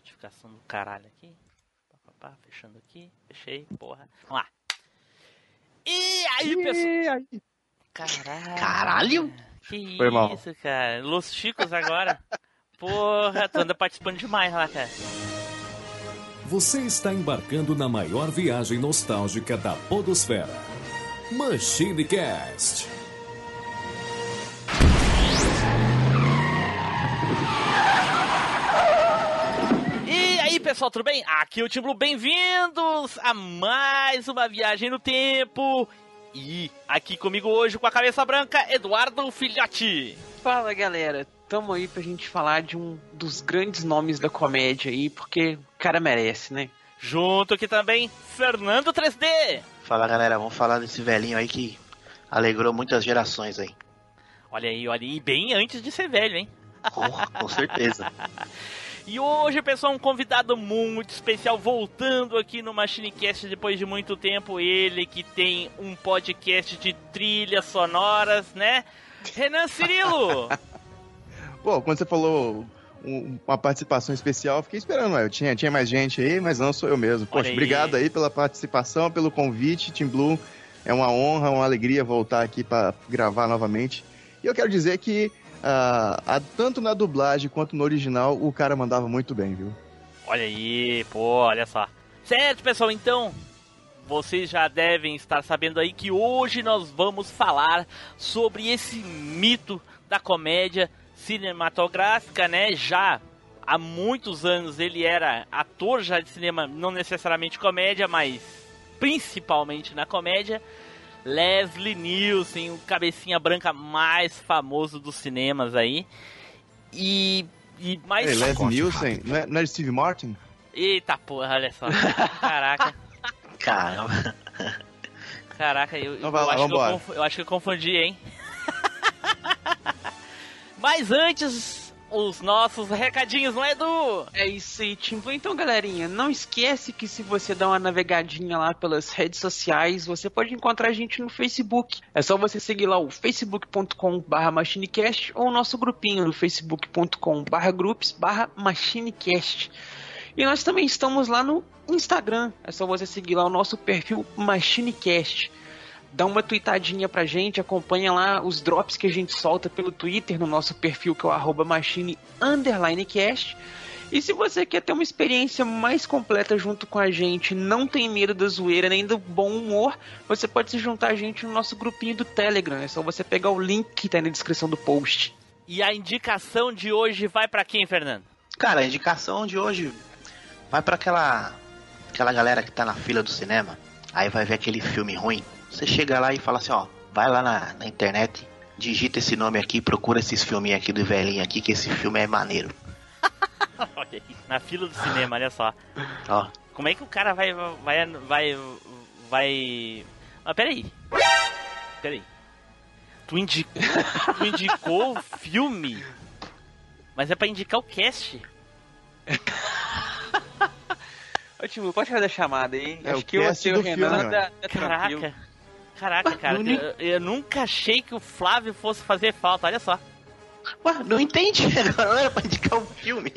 notificação do caralho aqui. Pá, pá, pá, fechando aqui. Fechei, porra. Vamos lá. E aí, pessoal? Caralho. Caralho? Que Foi mal. isso, cara. Los Chicos agora. Porra, tu anda participando demais lá, cara. Você está embarcando na maior viagem nostálgica da Podosfera. Machine Cast. Pessoal, tudo bem? Aqui é o Tim bem-vindos a mais uma viagem no tempo. E aqui comigo hoje, com a cabeça branca, Eduardo Filhote. Fala galera, tamo aí pra gente falar de um dos grandes nomes da comédia aí, porque o cara merece, né? Junto aqui também, Fernando 3D. Fala galera, vamos falar desse velhinho aí que alegrou muitas gerações aí. Olha aí, olha aí, bem antes de ser velho, hein? Com, com certeza. E hoje, pessoal, um convidado muito especial voltando aqui no MachineCast depois de muito tempo. Ele que tem um podcast de trilhas sonoras, né? Renan Cirilo! Pô, quando você falou um- uma participação especial, fiquei esperando. Eu tinha, tinha mais gente aí, mas não sou eu mesmo. Poxa, aí. obrigado aí pela participação, pelo convite, Team Blue. É uma honra, uma alegria voltar aqui para gravar novamente. E eu quero dizer que, ah, a- tanto na dublagem quanto no original, o cara mandava muito bem, viu? Olha aí, pô, olha só. Certo, pessoal, então, vocês já devem estar sabendo aí que hoje nós vamos falar sobre esse mito da comédia cinematográfica, né? Já há muitos anos ele era ator já de cinema, não necessariamente comédia, mas principalmente na comédia. Leslie Nielsen, o cabecinha branca mais famoso dos cinemas aí. E, e mais Ei, Les Conte Nielsen, não é, não é Steve Martin? Eita porra, olha só. Caraca, Caramba. caraca, eu, Então eu, lá, acho, que eu, eu acho que eu confundi, hein? Mas antes, os nossos recadinhos, não é, Edu? É isso aí, Tim Blue. Então, galerinha, não esquece que se você dá uma navegadinha lá pelas redes sociais, você pode encontrar a gente no Facebook. É só você seguir lá o facebook.com.br machinecast ou o nosso grupinho no facebook.com.br groups machinecast. E nós também estamos lá no Instagram. É só você seguir lá o nosso perfil Machinecast. Dá uma tweetadinha pra gente, acompanha lá os drops que a gente solta pelo Twitter no nosso perfil que é o arroba machine underline cast. E se você quer ter uma experiência mais completa junto com a gente, não tem medo da zoeira nem do bom humor, você pode se juntar a gente no nosso grupinho do Telegram. É só você pegar o link que tá aí na descrição do post. E a indicação de hoje vai pra quem, Fernando? Cara, a indicação de hoje vai pra aquela aquela galera que tá na fila do cinema, aí vai ver aquele filme ruim. Você chega lá e fala assim, ó, vai lá na, na internet, digita esse nome aqui, procura esses filminhos aqui do velhinho aqui, que esse filme é maneiro. Na fila do cinema, olha só. Ó, Como é que o cara vai. vai. vai. vai. Mas peraí. Peraí. Tu indicou. tu indicou o filme? Mas é pra indicar o cast. Ô, Timo, pode fazer a chamada aí? É, o Acho que eu sei o Renan filme, tá, tá tranquilo. Caraca. Cara. Eu, eu nunca achei que o Flávio fosse fazer falta, olha só. ué, não entendi, agora não era pra indicar o filme.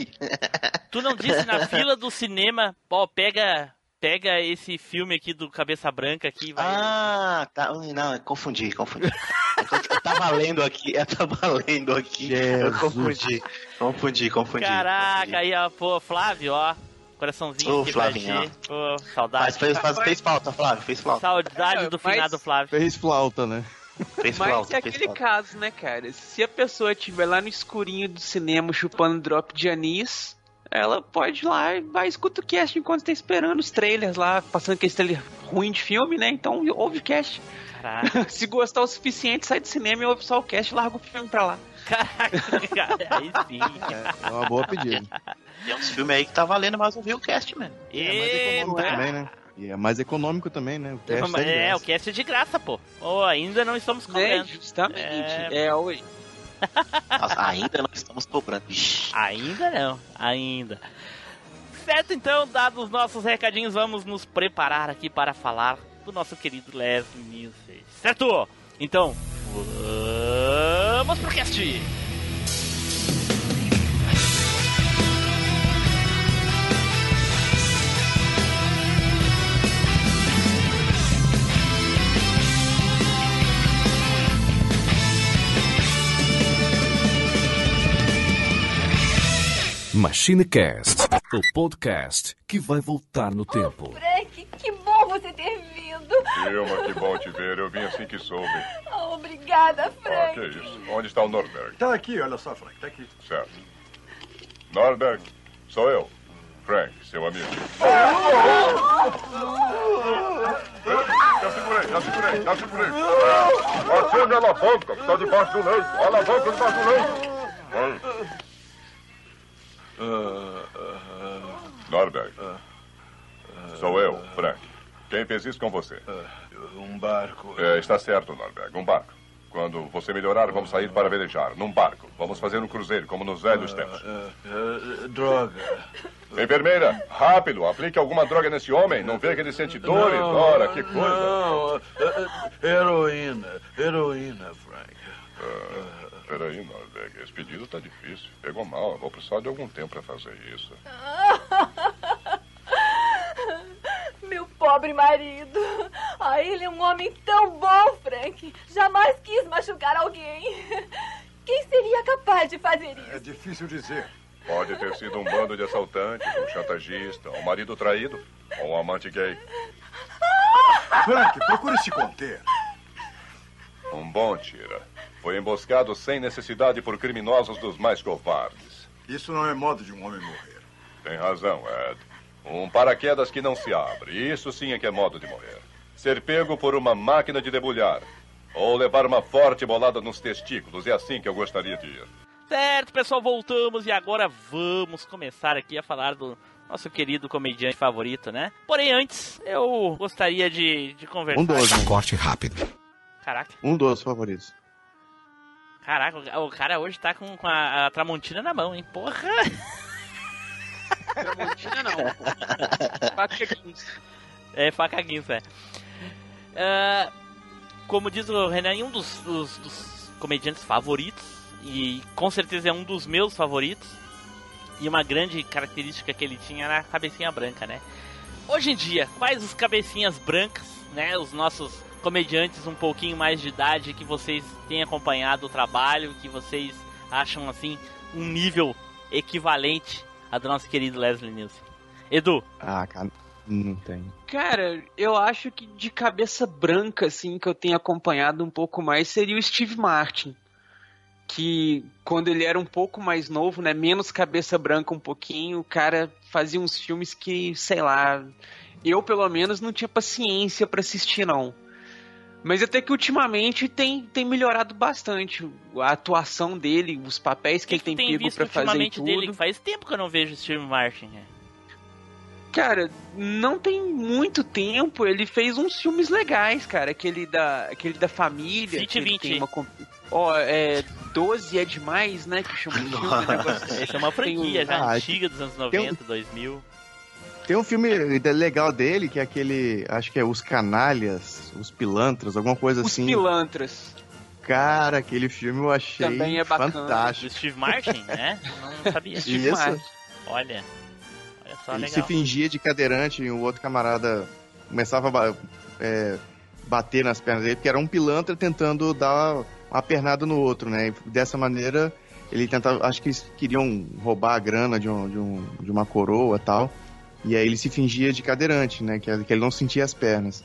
Tu não disse na fila do cinema, ó, pega. Pega esse filme aqui do Cabeça Branca aqui, vai. Ah, tá, não, confundi, confundi. Eu tava lendo aqui, eu tava lendo aqui, eu Jesus. confundi, confundi, confundi. Caraca, confundi. aí, ó, pô, Flávio, ó. Coraçãozinho pra Flavinho. Pô, Mas saudade. fez, faz, fez falta, Flávio, fez falta. Saudade É, do mas- finado Flávio. Fez flauta, né? Fez Mas falta, é aquele falta. caso, né, cara? Se a pessoa estiver lá no escurinho do cinema chupando drop de anis, ela pode ir lá e vai escuta o cast enquanto tá esperando os trailers lá, passando aquele trailer ruim de filme, né? Então ouve o cast. Caraca, Se gostar o suficiente, sai do cinema e ouve só o cast e larga o filme pra lá. caraca, cara, aí sim. É uma boa pedida. Tem uns filmes aí que tá valendo mais ouvir o cast, mano. É mais econômico também, né? E é mais econômico também, né? O cast tá de É, graça. o cast é de graça, pô. Oh, ainda não estamos cobrando. Justamente. É. É, oi. Nossa, ainda não estamos cobrando. Ainda não, ainda. Certo, então, dados os nossos recadinhos, vamos nos preparar aqui para falar do nosso querido Leslie Nielsen. Certo? Então, vamos pro cast! Machine Cast, o podcast que vai voltar no tempo. Oh, Frank, que bom você ter vindo Vilma, que bom te ver. Eu vim assim que soube. Oh, obrigada, Ah, Frank. que isso. Onde está o Norberg? Tá aqui, olha só, Frank, tá aqui. Certo. Norberg, sou eu. Frank, seu amigo. Já segurei, já segurei, já segurei. Acende a alavanca, que está debaixo do leito. A alavanca debaixo do leito. Vai. Norberg. Sou eu, Frank. Quem fez isso com você? Um barco. É, está certo, Norberg. Um barco. Quando você melhorar, vamos sair para velejar. Num barco. Vamos fazer um cruzeiro, como nos velhos tempos. Ah, ah, droga. Enfermeira, rápido, aplique alguma droga nesse homem. Não vê que ele sente dores? Ora, que coisa. Não, ah, ah, heroína. Heroína, Frank. Ah, peraí, Norberg. Esse pedido tá difícil. Pegou mal. Vou precisar de algum tempo para fazer isso. Pobre marido. Ah, ele é um homem tão bom, Frank. Jamais quis machucar alguém. Quem seria capaz de fazer É isso? difícil dizer. Pode ter sido um bando de assaltantes, um chantagista, um marido traído ou um amante gay. Frank, procure se conter. Um bom tira. Foi emboscado sem necessidade por criminosos dos mais covardes. Isso não é modo de um homem morrer. Tem razão, Ed. Um paraquedas que não se abre. Isso sim é que é modo de morrer. Ser pego por uma máquina de debulhar. Ou levar uma forte bolada nos testículos. É assim que eu gostaria de ir. Certo, pessoal, voltamos e agora vamos começar aqui a falar do nosso querido comediante favorito, né? Porém, antes, eu gostaria de, de conversar. Um dos, né? Corte rápido. Caraca, Um dos favoritos. caraca, o- o cara hoje tá com, com a, a Tramontina na mão, hein? Porra! Tramontina não. Faca 15. É faca guinça, é. Ah, como diz o Renan, um dos, dos- dos comediantes favoritos, e com certeza é um dos meus favoritos, e uma grande característica que ele tinha era a cabecinha branca, né? Hoje em dia, quais os cabecinhas brancas, né? Os nossos comediantes um pouquinho mais de idade que vocês têm acompanhado o trabalho, que vocês acham assim um nível equivalente a do nosso querido Leslie Nielsen? Edu, Ah, cara, não tem. Cara, eu acho que de cabeça branca, assim, que eu tenho acompanhado um pouco mais seria o Steve Martin. Que quando ele era um pouco mais novo, né? Menos cabeça branca um pouquinho, o cara fazia uns filmes que, sei lá, eu pelo menos não tinha paciência pra assistir, não. Mas até que ultimamente tem, tem melhorado bastante a atuação dele, os papéis que, o que, ele que tem, tem pego visto pra fazer e ultimamente tudo. dele? Faz tempo que eu não vejo o Steve Martin. né? Cara, não tem muito tempo. Ele fez uns filmes legais, cara. Aquele da, aquele da família. City que ele 20. Tem uma, comp- ó, é. 12 é demais, né? Que chama o filme, um negócio assim. Essa é uma franquia um- já Ah, antiga dos anos 90, 2000. Tem um filme legal dele, que é aquele. Acho que é Os Canalhas, Os Pilantras, alguma coisa Os assim. Pilantras. Cara, aquele filme eu achei Também é bacana. Do fantástico. Steve Martin, né? Não sabia. Steve Isso. Martin. Olha. Olha só, Ele se legal. fingia de cadeirante e o outro camarada começava a é, bater nas pernas dele, porque era um pilantra tentando dar uma pernada no outro, né? E dessa maneira, ele tentava. Acho que eles queriam roubar a grana de, um, de, um, de uma coroa e tal. E aí ele se fingia de cadeirante, né? Que, que ele não sentia as pernas.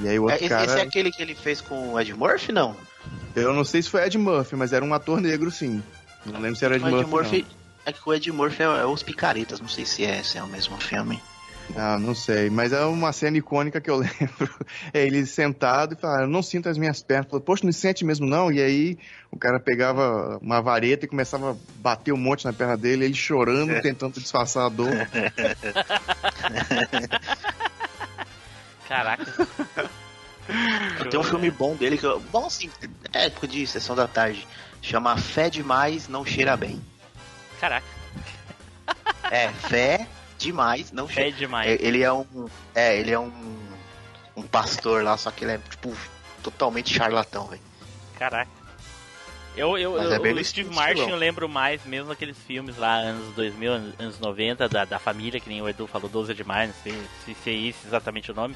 E aí o É, outro esse, cara. esse é aquele que ele fez com o Ed Murphy, não? Eu não sei se foi Ed Murphy, mas era um ator negro, sim. Não lembro se era Ed Ed Murphy. Murphy é que o Ed Murphy é, é Os Picaretas, não sei se é, se é o mesmo filme. Não. Ah, não sei. Mas é uma cena icônica que eu lembro. É ele sentado e falando, eu não sinto as minhas pernas. Falou, Poxa, não sente mesmo não? E aí o cara pegava uma vareta e começava a bater um monte na perna dele, ele chorando, tentando disfarçar a dor. Caraca. Tem um filme bom dele que eu. Bom assim, é época de sessão da tarde. Chama Fé Demais, Não Cheira Bem. Caraca, É, fé demais, não é demais. É, Ele é um. É, ele é um. Um pastor lá, só que ele é, tipo, totalmente charlatão, velho. Caraca. Eu, eu, Mas é eu- bem o Steve Martin eu lembro mais mesmo aqueles filmes lá, anos 2000, anos- anos 90, da, da família, que nem o Edu falou, 12 é demais, não sei se, se é esse exatamente o nome.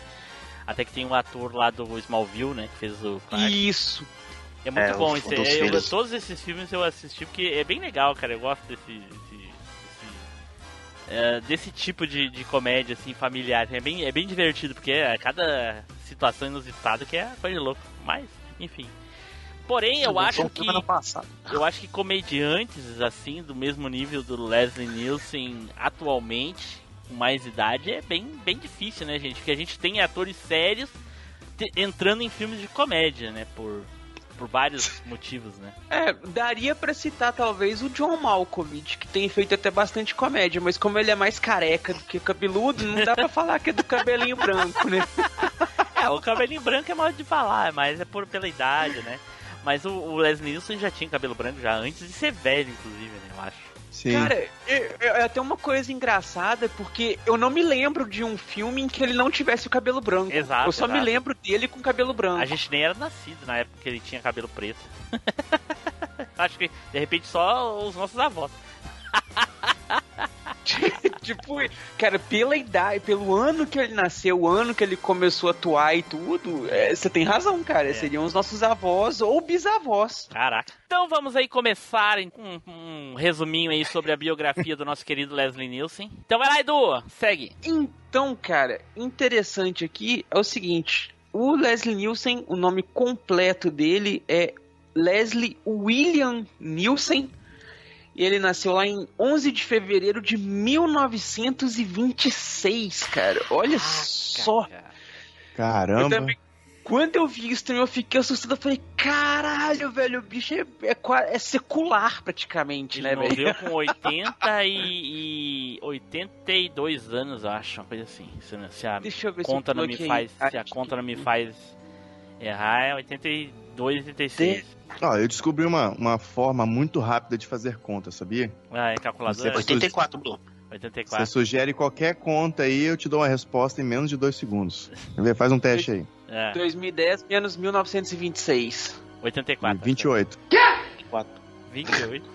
Até que tem um ator lá do Smallville, né, que fez o Clark. Isso. É muito É, bom esse. eu- todos esses filmes eu assisti porque é bem legal, cara. Eu gosto desse- é, desse tipo de, de comédia, assim, familiar. É bem, é bem divertido, porque é cada situação inusitada que é coisa de louco. Mas, enfim. Porém, eu acho que. Eu acho que comediantes, assim, do mesmo nível do Leslie Nielsen atualmente, com mais idade, é bem, bem difícil, né, gente? Porque a gente tem atores sérios entrando em filmes de comédia, né? Por, por vários motivos, né? É, daria pra citar talvez o John Malkovich, que tem feito até bastante comédia, mas como ele é mais careca do que cabeludo, não dá pra falar que é do cabelinho branco, né? É, o cabelinho branco é mal de falar, mas é por pela idade, né? Mas o, o Leslie Nielsen já tinha cabelo branco já antes de ser velho, inclusive, né? Sim. Cara, é, é até uma coisa engraçada, porque eu não me lembro de um filme em que ele não tivesse o cabelo branco. Exato, Eu só me exato. lembro dele com cabelo branco. A gente nem era nascido na época que ele tinha cabelo preto. acho que, de repente, só os nossos avós. tipo, cara, pela idade, pelo ano que ele nasceu, o ano que ele começou a atuar e tudo, é, você tem razão, cara. É. Seriam os nossos avós ou bisavós. Caraca. Então vamos aí começar um, um resuminho aí sobre a biografia do nosso querido Leslie Nielsen. Então vai lá, Edu, segue. Então, cara, interessante aqui é o seguinte: o Leslie Nielsen, o nome completo dele é Leslie William Nielsen. E ele nasceu lá em 11 de fevereiro de 1926, cara. Olha só. Eu Caramba. também- quando eu vi isso, também eu fiquei assustado. Eu falei, caralho, velho, o bicho é, é, é secular praticamente, Ele né, velho? morreu com 80 e, e 82 anos, eu acho, uma coisa assim. Se, se a Deixa eu ver conta se eu não me faz, se a conta não me faz errar, é 82, 86. Ó, eu descobri uma, uma forma muito rápida de fazer conta, sabia? Ah, é calculadora? Você- 84, Blue. Você 84. sugere qualquer conta aí, eu te dou uma resposta em menos de dois segundos. Faz um teste aí. É, 2010 menos 1926. 84. 28. 28.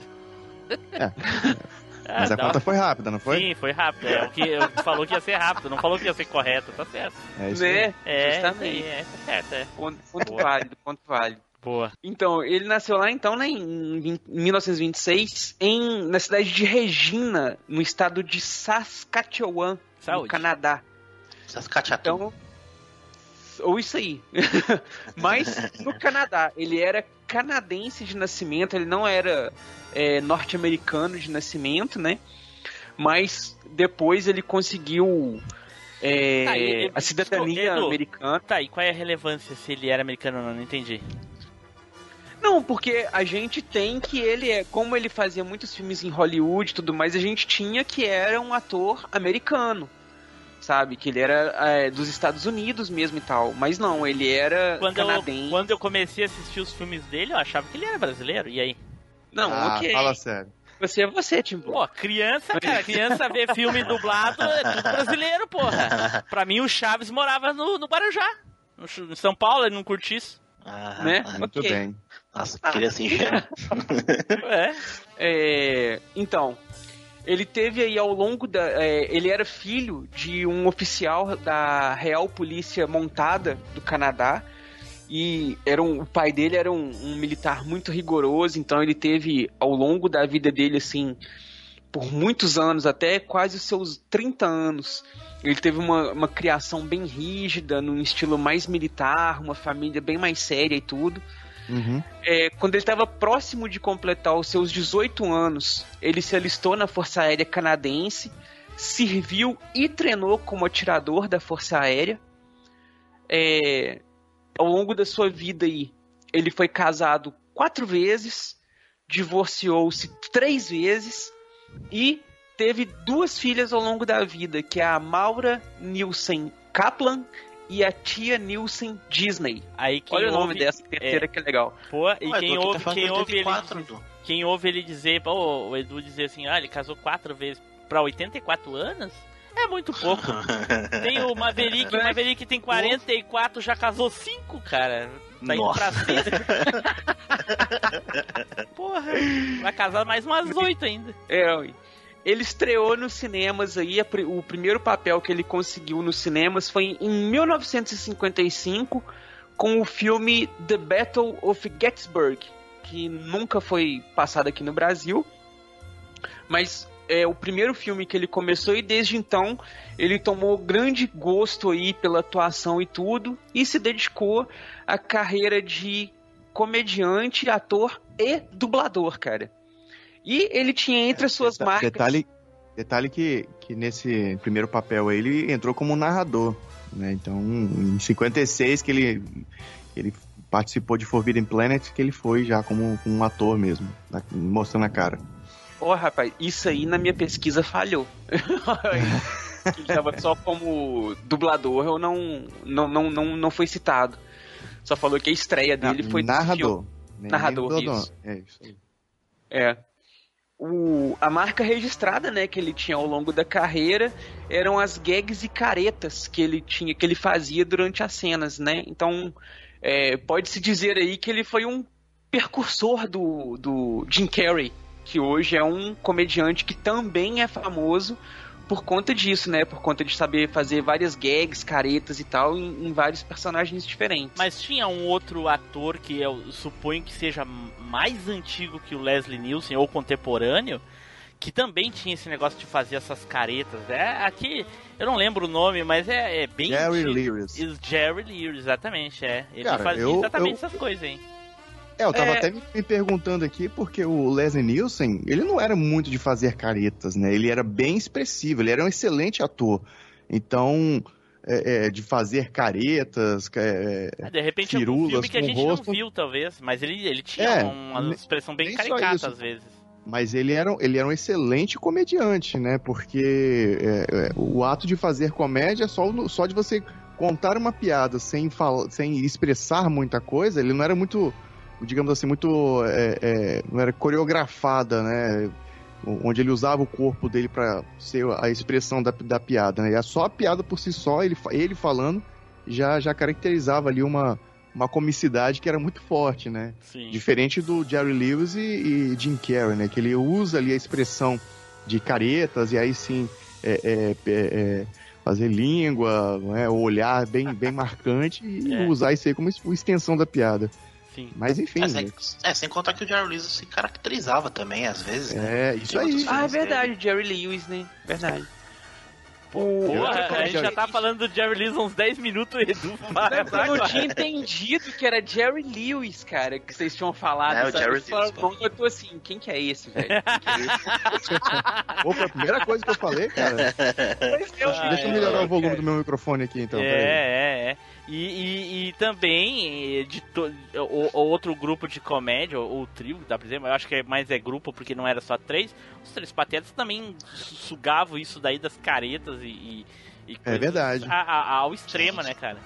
É. Ah, Mas a conta uma- foi rápida, não foi? Sim, foi rápido. É, o que eu falou que ia ser rápido, não falou que ia ser correto, tá certo. É isso aí. Né? É, Justamente. é, tá certo, é. Ponto, ponto válido, ponto válido. Boa. Então, ele nasceu lá então, né, em vin- 1926, em, na cidade de Regina, no estado de Saskatchewan, no Saúde. Canadá. Saskatchewan. Então, ou isso aí. Mas no Canadá, ele era canadense de nascimento, ele não era é, norte-americano de nascimento, né? Mas depois ele conseguiu é, Tá, e- a cidadania Edu, americana. Tá, e qual é a relevância se ele era americano ou não? Não entendi. Não, porque a gente tem que ele é, como ele fazia muitos filmes em Hollywood e tudo mais, a gente tinha que era um ator americano. Sabe? Que ele era é, dos Estados Unidos mesmo e tal. Mas não, ele era Quando eu, canadense. quando eu comecei a assistir os filmes dele, eu achava que ele era brasileiro. E aí? Não, ah, ok. fala sério. Você é você, Tim Blue. Pô, criança, cara, criança vê filme dublado é tudo brasileiro, porra. Pra mim, o Chaves morava no, no Guarujá. No, São Paulo, ele não curtia isso. Ah, Né? ah, Muito Ok. bem. Nossa, queria assim já. É. É, então, ele teve aí ao longo da. é, ele era filho de um oficial da Real Polícia Montada do Canadá. E era um, o pai dele era um, um militar muito rigoroso, então ele teve ao longo da vida dele, assim, por muitos anos, até quase os seus 30 anos, ele teve uma, uma criação bem rígida, num estilo mais militar, uma família bem mais séria e tudo. Uhum. É, quando ele estava próximo de completar os seus 18 anos, ele se alistou na Força Aérea Canadense, serviu e treinou como atirador da Força Aérea. É, ao longo da sua vida aí, ele foi casado quatro vezes, divorciou-se três vezes e teve duas filhas ao longo da vida, que é a Maura Nielsen Kaplan e a tia Nielsen Disney. Aí quem Olha o nome ouve, dessa terceira que é legal. Pô, e Ué, quem Edu, aqui ouve, tá quem que ouve ele 84, dizer, Edu. quem ouve ele dizer, pô, o Edu dizer assim, ah, ele casou quatro vezes pra 84 anos, é muito pouco. Tem o Maverick, o Maverick tem 44, já casou cinco, cara. Tá indo Nossa. pra seis. Porra, vai casar mais umas oito ainda. É, ui. Ele estreou nos cinemas aí, o primeiro papel que ele conseguiu nos cinemas foi em 1955 com o filme The Battle of Gettysburg, que nunca foi passado aqui no Brasil, mas é o primeiro filme que ele começou e desde então ele tomou grande gosto aí pela atuação e tudo e se dedicou à carreira de comediante, ator e dublador, cara. E ele tinha entre as suas Deta- marcas. Detalhe, detalhe que, que nesse primeiro papel aí ele entrou como narrador, né? Então, em 56 que ele, ele participou de Forbidden Planet, que ele foi já como um ator mesmo, na- mostrando a cara. Ó, rapaz, isso aí na minha pesquisa falhou. Ele estava só como dublador, eu não, não, não, não, não foi citado. Só falou que a estreia dele foi nesse filme. narrador. Narrador, dublador, isso. não. É isso aí. É. O, a marca registrada, né, que ele tinha ao longo da carreira eram as gags e caretas que ele tinha, que ele fazia durante as cenas, né? Então, é, pode-se dizer aí que ele foi um percursor do, do Jim Carrey, que hoje é um comediante que também é famoso por conta disso, né? Por conta de saber fazer várias gags, caretas e tal em, em vários personagens diferentes. Mas tinha um outro ator que eu suponho que seja mais antigo que o Leslie Nielsen ou contemporâneo, que também tinha esse negócio de fazer essas caretas. É, aqui eu não lembro o nome, mas é, é bem Jerry. Is Jerry Lewis, exatamente, é. Ele Cara, fazia eu- exatamente eu- essas coisas, hein? É, eu tava É. até me, perguntando aqui, porque o Leslie Nielsen, ele não era muito de fazer caretas, né? Ele era bem expressivo, ele era um excelente ator. Então, é, é, de fazer caretas, é, Ah, De repente algum firulas filme que a com gente rosto. não viu, talvez, mas ele, ele tinha É, uma expressão bem caricata às vezes. mas ele era, ele era um excelente comediante, né? Porque é, é, o ato de fazer comédia é só, só de você contar uma piada sem, fala, sem expressar muita coisa, ele não era muito, digamos assim, muito. é, é, não era coreografada, né? Onde ele usava o corpo dele para ser a expressão da, da piada, né? E só a piada por si só, ele, ele falando, já, já caracterizava ali uma, uma comicidade que era muito forte, né? Sim. Diferente do Jerry Lewis e, e Jim Carrey, né? Que ele usa ali a expressão de caretas e aí sim é, é, é, é, fazer língua, né? o olhar bem, bem marcante e É. usar isso aí como extensão da piada. Sim. Mas enfim, É sem, né? é, sem contar que o Jerry Lewis se caracterizava também, às vezes, né? é isso Tem aí. Ah, é filmes dele. verdade, Jerry Lewis, né? Verdade. O- Porra, outra a gente já tá falando do Jerry Lewis há uns 10 minutos, Edu. Eu não tinha entendido que era Jerry Lewis, cara, que vocês tinham falado. É, o? Jerry Lewis, pô. Eu tô assim, quem que é esse, velho? É esse? Pô, foi a primeira coisa que eu falei, cara. Mas eu- Ah, Deixa eu é, melhorar é, o volume cara. do meu microfone aqui, então. É, é, é. E, e, e também eh, de to- o, o outro grupo de comédia, ou, ou trio, dá pra dizer, mas eu acho que é mais é grupo porque não era só três. Os três patetas também su- sugavam isso daí das caretas e, e, e coisas verdade. a- a- ao extremo, né, cara?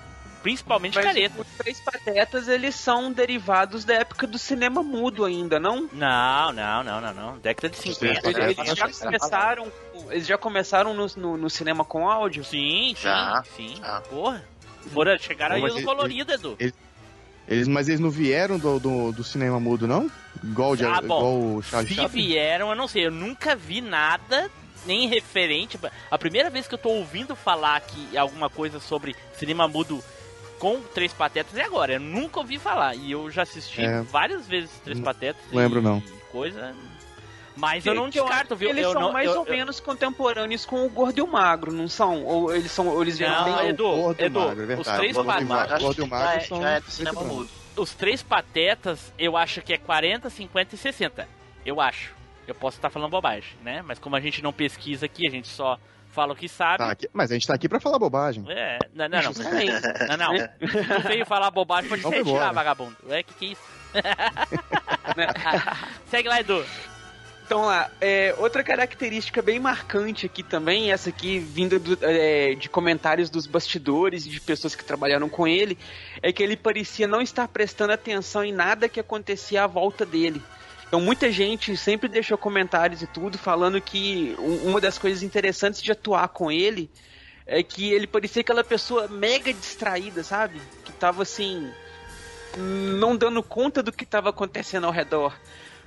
Principalmente Mas caretas. os Três Patetas, eles são derivados da época do cinema mudo ainda, não? Não, não, não, não, não. Década de Três 50. Patetas. Eles, É, eles já começaram, eles já começaram no, no, no cinema com áudio? Sim, sim, Já, sim. já. Porra. Foram, chegaram aí Mas no ele- colorido, Edu. Eles, mas eles não vieram do, do, do cinema mudo, não? Igual, Jerry- Ah, bom. igual o Charles Se Chaplin? vieram, eu não sei, eu nunca vi nada nem referente. A primeira vez que eu tô ouvindo falar que alguma coisa sobre cinema mudo com Três Patetas é agora. Eu nunca ouvi falar. E eu já assisti É. várias vezes Três Não Patetas. lembro, não. Coisa. Mas eu não descarto, viu? Eles eu são não, mais eu- ou eu- menos contemporâneos com o Gordo e o Magro, não são? Ou eles são, ou eles vieram Não, bem... o Edu, Gordo e o Edu, Magro, é os verdade. três O Gordo o patetas- Magro- Gordo e o Magro já, é- são já é do preto cinema branco. mudo. Os Três Patetas, eu acho que é 40, 50 e 60. Eu acho. Eu posso estar falando bobagem, né? Mas como a gente não pesquisa aqui, a gente só fala o que sabe. Tá aqui- mas a gente tá aqui pra falar bobagem. É, não, não, não. Justamente. Não, não. Tu veio falar bobagem, pode Vamos se retirar, embora. vagabundo. É, que que é isso? Segue lá, Edu. Então lá, é, outra característica bem marcante aqui também, essa aqui vinda do- é, de comentários dos bastidores e de pessoas que trabalharam com ele, é que ele parecia não estar prestando atenção em nada que acontecia à volta dele. Então muita gente sempre deixou comentários e tudo falando que um- uma das coisas interessantes de atuar com ele é que ele parecia aquela pessoa mega distraída, sabe? Que tava assim, não dando conta do que estava acontecendo ao redor.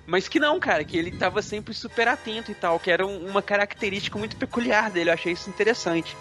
Mas que não, cara, que ele tava sempre super atento e tal, que era um- uma característica muito peculiar dele, eu achei isso interessante.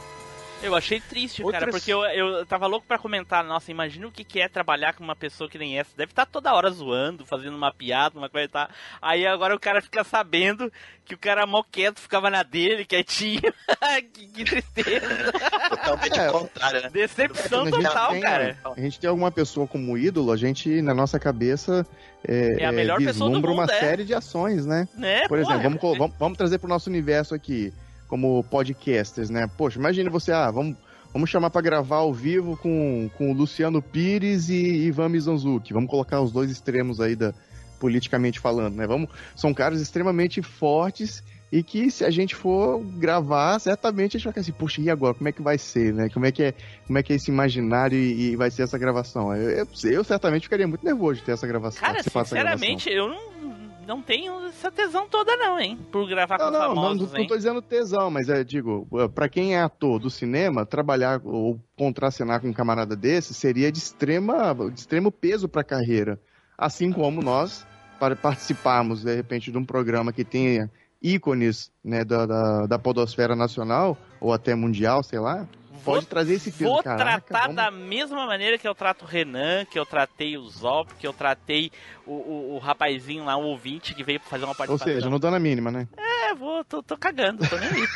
Eu achei triste, cara, Outras- porque eu, eu tava louco pra comentar, nossa, imagina o que, que é trabalhar com uma pessoa que nem essa. Deve estar toda hora zoando, fazendo uma piada, uma coisa e tal. Aí agora o cara fica sabendo que o cara mó quieto, ficava na dele, quietinho. que, que tristeza. Totalmente É. o contrário, né? Decepção total, tem- cara. A gente tem alguma pessoa como ídolo, a gente, na nossa cabeça, é, É a melhor pessoa do vislumbra uma mundo, é. série de ações, né? Né? Por exemplo, porra. vamos, colo- vamos, vamos trazer pro nosso universo aqui, como podcasters, né? Poxa, imagine você, ah, vamos, vamos chamar pra gravar ao vivo com, com o Luciano Pires e Ivan Mizanzuki. Vamos colocar os dois extremos aí da politicamente falando, né? Vamos, são caras extremamente fortes e que se a gente for gravar, certamente a gente vai ficar assim, poxa, e agora? Como é que vai ser, né? Como é que é, como é, que é esse imaginário e, e vai ser essa gravação? Eu, eu, eu certamente ficaria muito nervoso de ter essa gravação. Cara, dessa gravação. sinceramente, eu não, não tenho essa tesão toda não, hein? Por gravar com Não, não, não, famosos, não, hein? tô dizendo tesão, mas é, digo, pra quem é ator do cinema, trabalhar ou contracenar com um camarada desse seria de, extrema, de extremo peso pra carreira. Assim como nós, para participarmos, de repente, de um programa que tenha ícones né, da, da, da podosfera nacional, ou até mundial, sei lá, Vou- pode trazer esse peso. Vou Caraca, tratar vamos- da mesma maneira que eu trato o Renan, que eu tratei o Zop, que eu tratei o, o, o rapazinho lá, o ouvinte que veio fazer uma Ou participação. seja, não dando a mínima, né? É, vou, tô, tô cagando, tô nem aí.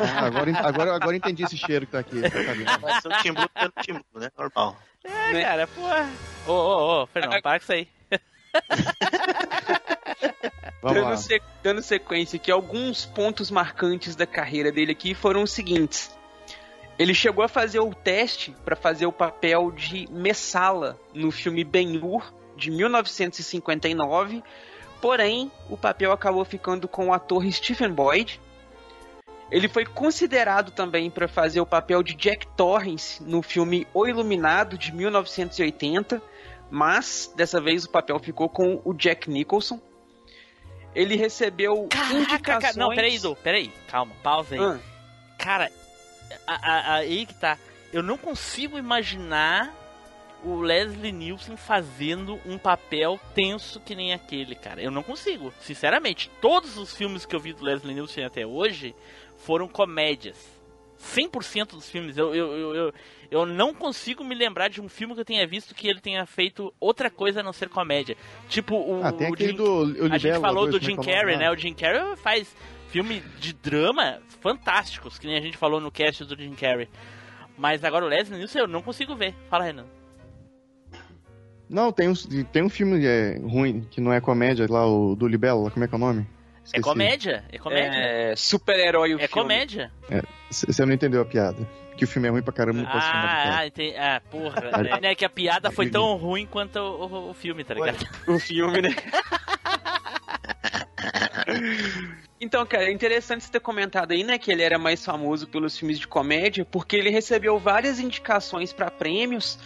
Ah, agora, agora, agora entendi esse cheiro que tá aqui. tá vendo? Vai ser o Tim Blue pelo Tim Blue, né? Normal. É, Né? cara, pô. Ô, ô, ô, Fernando, para com isso aí. Dando, se- dando sequência aqui, alguns pontos marcantes da carreira dele aqui foram os seguintes. Ele chegou a fazer o teste para fazer o papel de Messala no filme Ben-Hur de 1959, porém o papel acabou ficando com o ator Stephen Boyd. Ele foi considerado também para fazer o papel de Jack Torrance no filme O Iluminado de 1980, mas dessa vez o papel ficou com o Jack Nicholson. Ele recebeu Caraca, indicações... cara. Não, peraí, Du, peraí. Calma, pausa aí. Ah, Cara, a- a- aí que tá. Eu não consigo imaginar o Leslie Nielsen fazendo um papel tenso que nem aquele, cara. Eu não consigo. Sinceramente, todos os filmes que eu vi do Leslie Nielsen até hoje foram comédias. 100% dos filmes. Eu, eu, eu, eu, eu não consigo me lembrar de um filme que eu tenha visto que ele tenha feito outra coisa a não ser comédia. Tipo o, Ah, tem o Jim- do o a gente falou do é Jim é Carrey, né? O Jim Carrey faz filme de drama fantásticos, que nem a gente falou no cast do Jim Carrey. Mas agora o Leslie Nielsen eu não consigo ver. Fala, Renan. Não, tem um, tem um filme é, ruim, que não é comédia, lá, o do Libélula, como é que é o nome? É Esqueci. comédia, é comédia. é, super-herói o É, filme. comédia. C- Você não entendeu a piada. Que o filme é ruim pra caramba, não Ah, ah, entendi. Ah, porra. né? né, que a piada foi tão ruim quanto o, o- o filme, tá ligado? O filme, né? Então, cara, é interessante você ter comentado aí, né, que ele era mais famoso pelos filmes de comédia, porque ele recebeu várias indicações pra prêmios,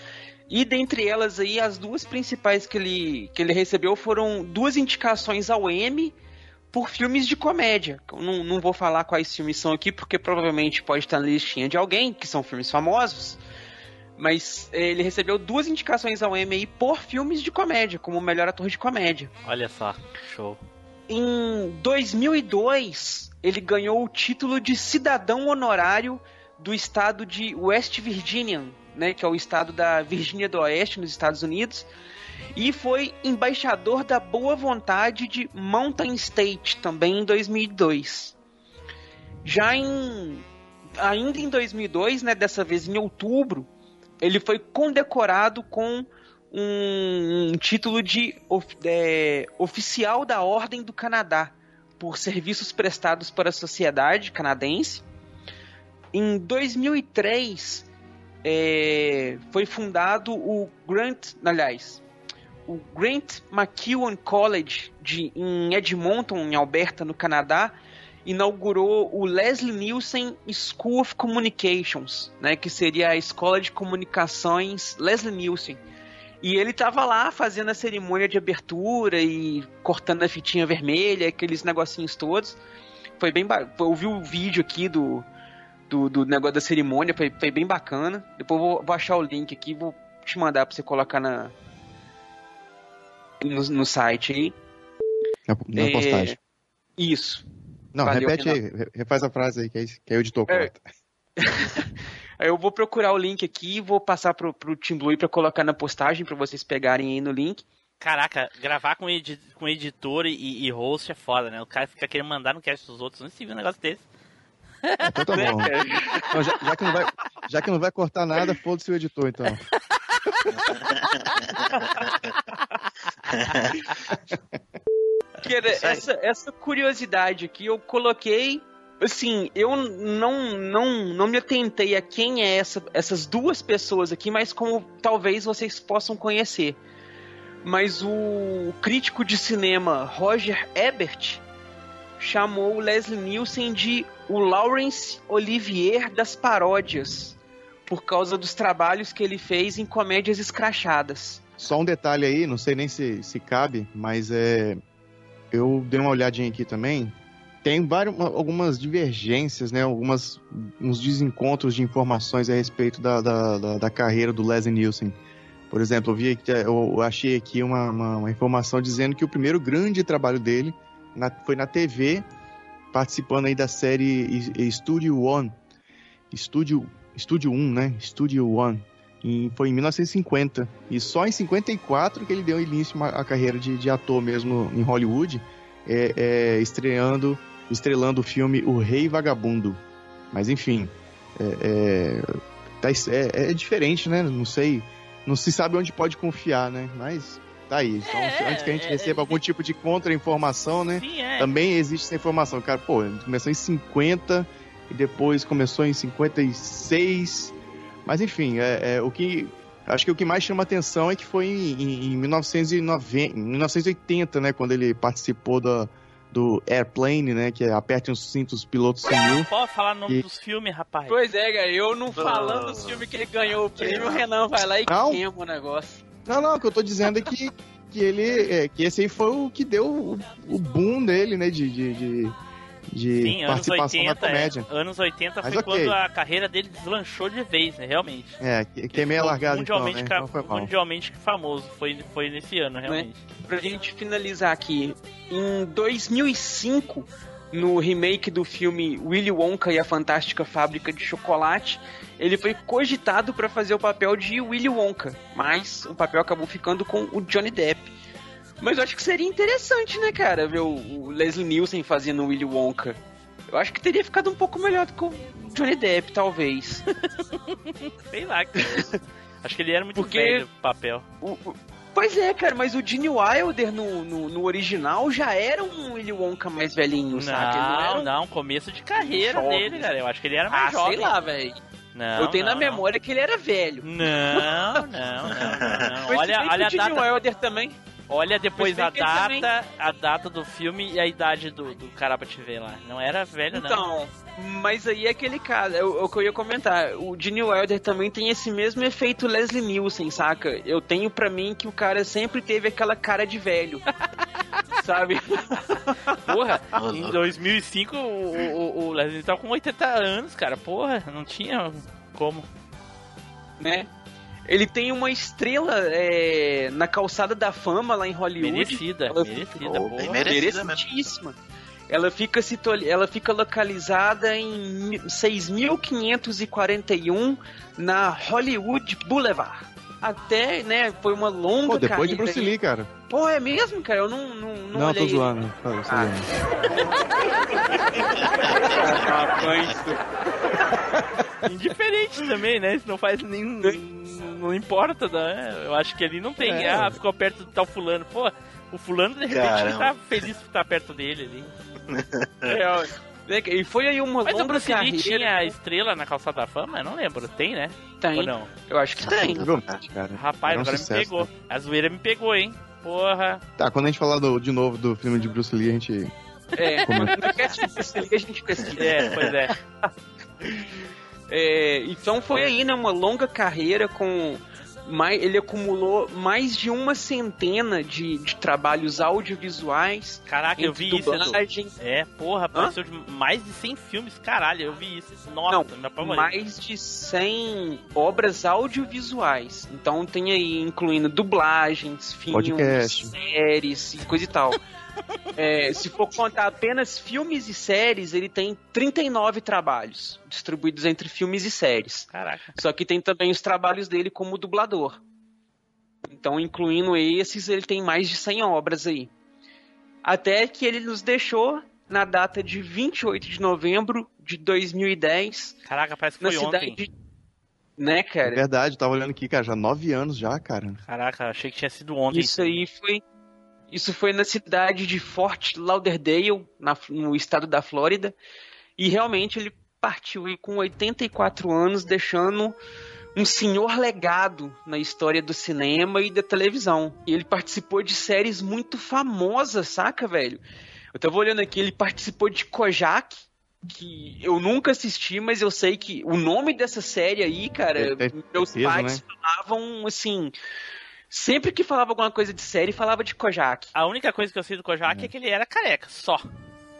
e dentre elas aí, as duas principais que ele, que ele recebeu foram duas indicações ao Emmy por filmes de comédia. Não, não vou falar quais filmes são aqui, porque provavelmente pode estar na listinha de alguém, que são filmes famosos, mas eh, ele recebeu duas indicações ao Emmy por filmes de comédia, como melhor ator de comédia. Olha só, show. Em 2002, ele ganhou o título de cidadão honorário do estado de West Virginia, né, que é o estado da Virgínia do Oeste, nos Estados Unidos, e foi embaixador da boa vontade de Mountain State também em 2002. Já em ainda em 2002, né, dessa vez em outubro, ele foi condecorado com um, um título de é, oficial da Ordem do Canadá por serviços prestados para a sociedade canadense. Em 2003 é, foi fundado o Grant, aliás, o Grant McEwan College de, em Edmonton, em Alberta, no Canadá, inaugurou o Leslie Nielsen School of Communications, né, que seria a escola de comunicações Leslie Nielsen. E ele tava lá fazendo a cerimônia de abertura e cortando a fitinha vermelha, aqueles negocinhos todos. Foi bem. Eu vi o vídeo aqui do, do, do negócio da cerimônia, foi, foi bem bacana. Depois vou, vou achar o link aqui vou te mandar pra você colocar na, no, no site aí. Na, na É, postagem. Isso. Não, Valeu, repete aí, re- refaz a frase aí, que aí, que aí o editor É. corta. Eu vou procurar o link aqui e vou passar pro, pro Team Blue pra colocar na postagem pra vocês pegarem aí no link. Caraca, gravar com, edi com editor e, e host é foda, né? O cara fica querendo mandar no cast dos outros. Não se viu um negócio desse. Então tá bom. Então, já, já que não vai, já que não vai cortar nada, foda-se o editor, então. Essa, essa curiosidade aqui eu coloquei. Assim, eu não, não, não me atentei a quem é essa, essas duas pessoas aqui, mas como talvez vocês possam conhecer. Mas o crítico de cinema Roger Ebert chamou Leslie Nielsen de o Laurence Olivier das paródias, por causa dos trabalhos que ele fez em comédias escrachadas. Só um detalhe aí, não sei nem se, se cabe, mas é. Eu dei uma olhadinha aqui também. Tem várias, algumas divergências, né? Algumas, uns desencontros de informações a respeito da, da, da, da carreira do Leslie Nielsen. Por exemplo, eu, vi, eu achei aqui uma, uma, uma informação dizendo que o primeiro grande trabalho dele na- foi na TV, participando aí da série Studio One. Studio, Studio 1, né? Studio One. E foi em 1950. E só em 54 que ele deu início à carreira de, de ator mesmo em Hollywood, é, é, estreando, estrelando o filme O Rei Vagabundo. Mas enfim, é, é, tá- é- é diferente, né? Não sei, não se sabe onde pode confiar, né? Mas tá aí. Então, É, antes que a gente é, receba algum tipo de contra-informação, né? Sim, é. Também existe essa informação. Cara, pô, começou em 50 e depois começou em 56. Mas enfim, é, é, o que. Acho que o que mais chama atenção é que foi em, em, em 1990, em 1980, né? Quando ele participou da, do Airplane, né? Que é Aperte os cintos, piloto sumiu. Não pode falar o nome E- dos filmes, rapaz. Pois é, cara, eu não falando do filme que ele ganhou o prêmio, o Renan vai lá e Não. queima o negócio. Não, não, o que eu tô dizendo é que, que ele. é, que esse aí foi o que deu o, o boom dele, né? De, de, de, de Sim, anos participação 80. na comédia. é. Anos 80 Mas foi ok. quando a carreira dele deslanchou de vez, né? Realmente. É, que, que é meio Ficou largado então, né? mundialmente, Então foi mal. mundialmente famoso. Foi, foi nesse ano, realmente. Pra gente finalizar aqui, em 2005, no remake do filme Willy Wonka e a Fantástica Fábrica de Chocolate, ele foi cogitado pra fazer o papel de Willy Wonka, mas o papel acabou ficando com o Johnny Depp. Mas eu acho que seria interessante, né, cara, ver o, o Leslie Nielsen fazendo o Willy Wonka. Eu acho que teria ficado um pouco melhor do que o Johnny Depp, talvez. Sei lá. cara. Acho que ele era muito Porque- velho papel. O- o- Pois é, cara, mas o Gene Wilder no, no, no original já era um Willy Wonka mais velhinho, sabe? Ele Não, era não, começo de carreira jovem. dele, cara. Eu acho que ele era Ah, mais jovem. sei lá, velho. Não, Eu tenho não, na não. memória que ele era velho. Não, não, não, não. não. Olha, olha a o Gene data. Wilder também. Olha depois a ele também- data, a data do filme e a idade do, do cara pra te ver lá. Não era velho, não. Então, mas aí é aquele caso, é o é o que eu ia comentar. O Gene Wilder também tem esse mesmo efeito Leslie Nielsen, saca? Eu tenho pra mim que o cara sempre teve aquela cara de velho. sabe? Porra, em louco. 2005 o, o, o Leslie tava com 80 anos, cara. Porra, não tinha como. né? Ele tem uma estrela é, na calçada da fama lá em Hollywood. Merecida, Ela merecida, fica- porra. bem merecida mesmo. Merecidíssima. Ela fica, ela fica localizada em mi- 6.541 na Hollywood Boulevard. Até, né, foi uma longa Pô, depois de Bruce. Lee, cara. Pô, é mesmo, cara? Eu não Não, não, Não, olhei. tô zoando. Zoando. Indiferente também, né? Isso não faz nem. Não importa, né? Eu acho que ali não tem. É. Ah, ficou perto do tal fulano. Pô, o fulano de repente Caramba. tá feliz por estar perto dele ali. É, ó, E foi aí uma Mas o Bruce Lee carreira. tinha a estrela na calçada da fama? Eu não lembro. Tem, né? Tem. Ou não? Eu acho que tem. Provavelmente, cara. Rapaz, Era um agora sucesso, me pegou. né? A zoeira me pegou, hein? Porra. Tá, quando a gente falar do- de novo do filme de Bruce Lee, a gente. É, Como é? no cast de Bruce Lee a gente pesquisa. É, pois é. É, então foi aí, né, uma longa carreira com mais, ele acumulou mais de uma centena de, de trabalhos audiovisuais. Caraca, eu vi isso. Edu. dublagem, É, porra, apareceu de mais de 100 filmes, caralho, eu vi isso. Nossa, Não, me mais de 100 obras audiovisuais. Então tem aí incluindo dublagens, filmes, Podcast. séries e coisa e tal. É, se for contar apenas filmes e séries, ele tem 39 trabalhos distribuídos entre filmes e séries. Caraca. Só que tem também os trabalhos dele como dublador. Então, incluindo esses, ele tem mais de 100 obras aí. Até que ele nos deixou na data de 28 de novembro de 2010, Caraca, parece que na foi cidade ontem. de... Né, É cara? verdade, eu tava olhando aqui, cara, já nove anos já, cara. Caraca, achei que tinha sido ontem. Isso aí foi. Isso foi na cidade de Fort Lauderdale, na- no estado da Flórida. E realmente ele partiu aí com 84 anos, deixando um senhor legado na história do cinema e da televisão. E ele participou de séries muito famosas, saca, velho? Eu tava olhando aqui, ele participou de Kojak, que eu nunca assisti, mas eu sei que o nome dessa série aí, cara, É- é meus peso, pais né? falavam assim. Sempre que falava alguma coisa de série, falava de Kojak. A única coisa que eu sei do Kojak é que ele era careca, só.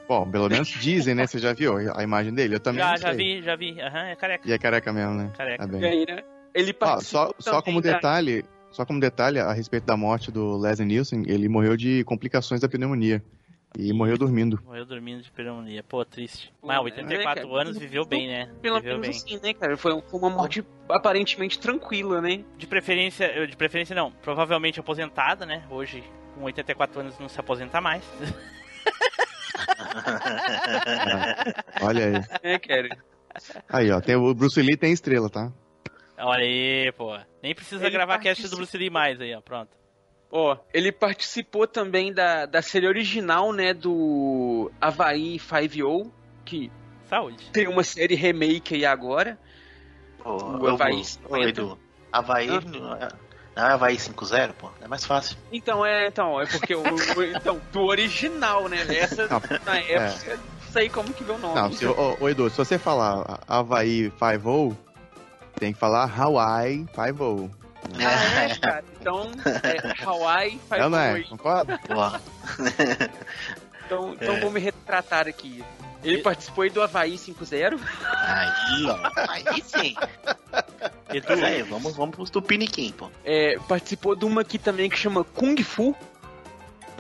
Bom, pelo menos dizem, né? Você já viu a imagem dele? Eu também Já, não já vi, já vi. Aham, é careca. E é careca mesmo, né? Careca. Tá. E aí, né? Ele participou só, só também como da- detalhe, só como detalhe a respeito da morte do Leslie Nielsen, ele morreu de complicações da pneumonia e morreu dormindo. Morreu dormindo de pneumonia. Pô, triste. Mas né, 84 cara? anos viveu bem, né? Pelo viveu menos bem. assim, né, cara? Foi uma morte aparentemente tranquila, né? De preferência, de preferência não, provavelmente aposentada, né? Hoje, com 84 anos, não se aposenta mais. Olha aí. É, cara. Aí, ó, tem, o Bruce Lee tem estrela, tá? Olha aí, pô. Nem precisa Ele gravar cast do Bruce Lee mais aí, ó. Pronto. Ó, ele participou também da, da série original, né, do Havaí 5-0, que Saúde. tem uma série remake aí agora. Ô, O Havaí ô, 50. Edu, Havaí Ah. não é é Havaí 5-0, pô. É mais fácil. Então, é, então, é porque o, o- então, do original, né? Essa, Não, na época, não sei como que veio o nome. Não, se, ô, ô, Edu, se você falar Havaí 5 tem que falar Hawaii 5 Ah, é, cara. Então, é Hawaii É ou não é? 5 Concorda? Porra. Então, então vou me retratar aqui. Ele participou aí do Havaí 5-0. Aí, ó. Aí sim. Edu, aí, vamos, vamos pros Tupiniquim, pô. É, participou de uma aqui também que chama Kung Fu.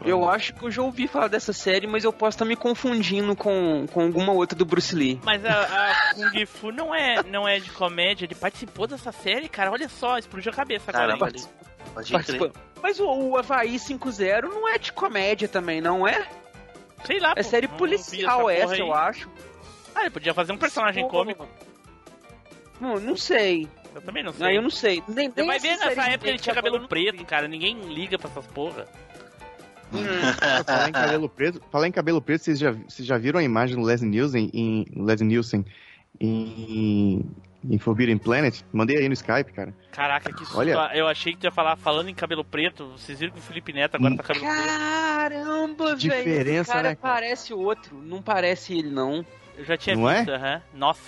Eu acho que eu já ouvi falar dessa série, mas eu posso estar me confundindo com, com alguma outra do Bruce Lee. mas a, a Kung Fu não é, não é de comédia, ele participou dessa série, cara. Olha só, explodiu a cabeça agora. Caramba? Pode Participou. crer. Mas o, o Havaí 5-0 não é de comédia também, não é? Sei lá, É pô, série não policial essa essa, eu acho. Ah, ele podia fazer um personagem cômico. Não, não sei. Eu também não sei. Aí eu não sei. Nem, Você nem vai essa ver, nessa época ele tinha cabelo não preto, cara. Ninguém liga pra essas porra. Hum. Falar em cabelo preto, falar em cabelo preto, vocês já, vocês já viram a imagem do Leslie Nielsen em, Leslie Nielsen em, em Forbidden Planet? Mandei aí no Skype, cara. Caraca, que susto. Olha. Eu achei que tu ia falar falando em cabelo preto. Vocês viram que o Felipe Neto agora tá cabelo preto. Caramba, velho. diferença, Esse cara né, cara? parece outro. Não parece ele, não. Eu já tinha Não é? visto, aham. Nossa.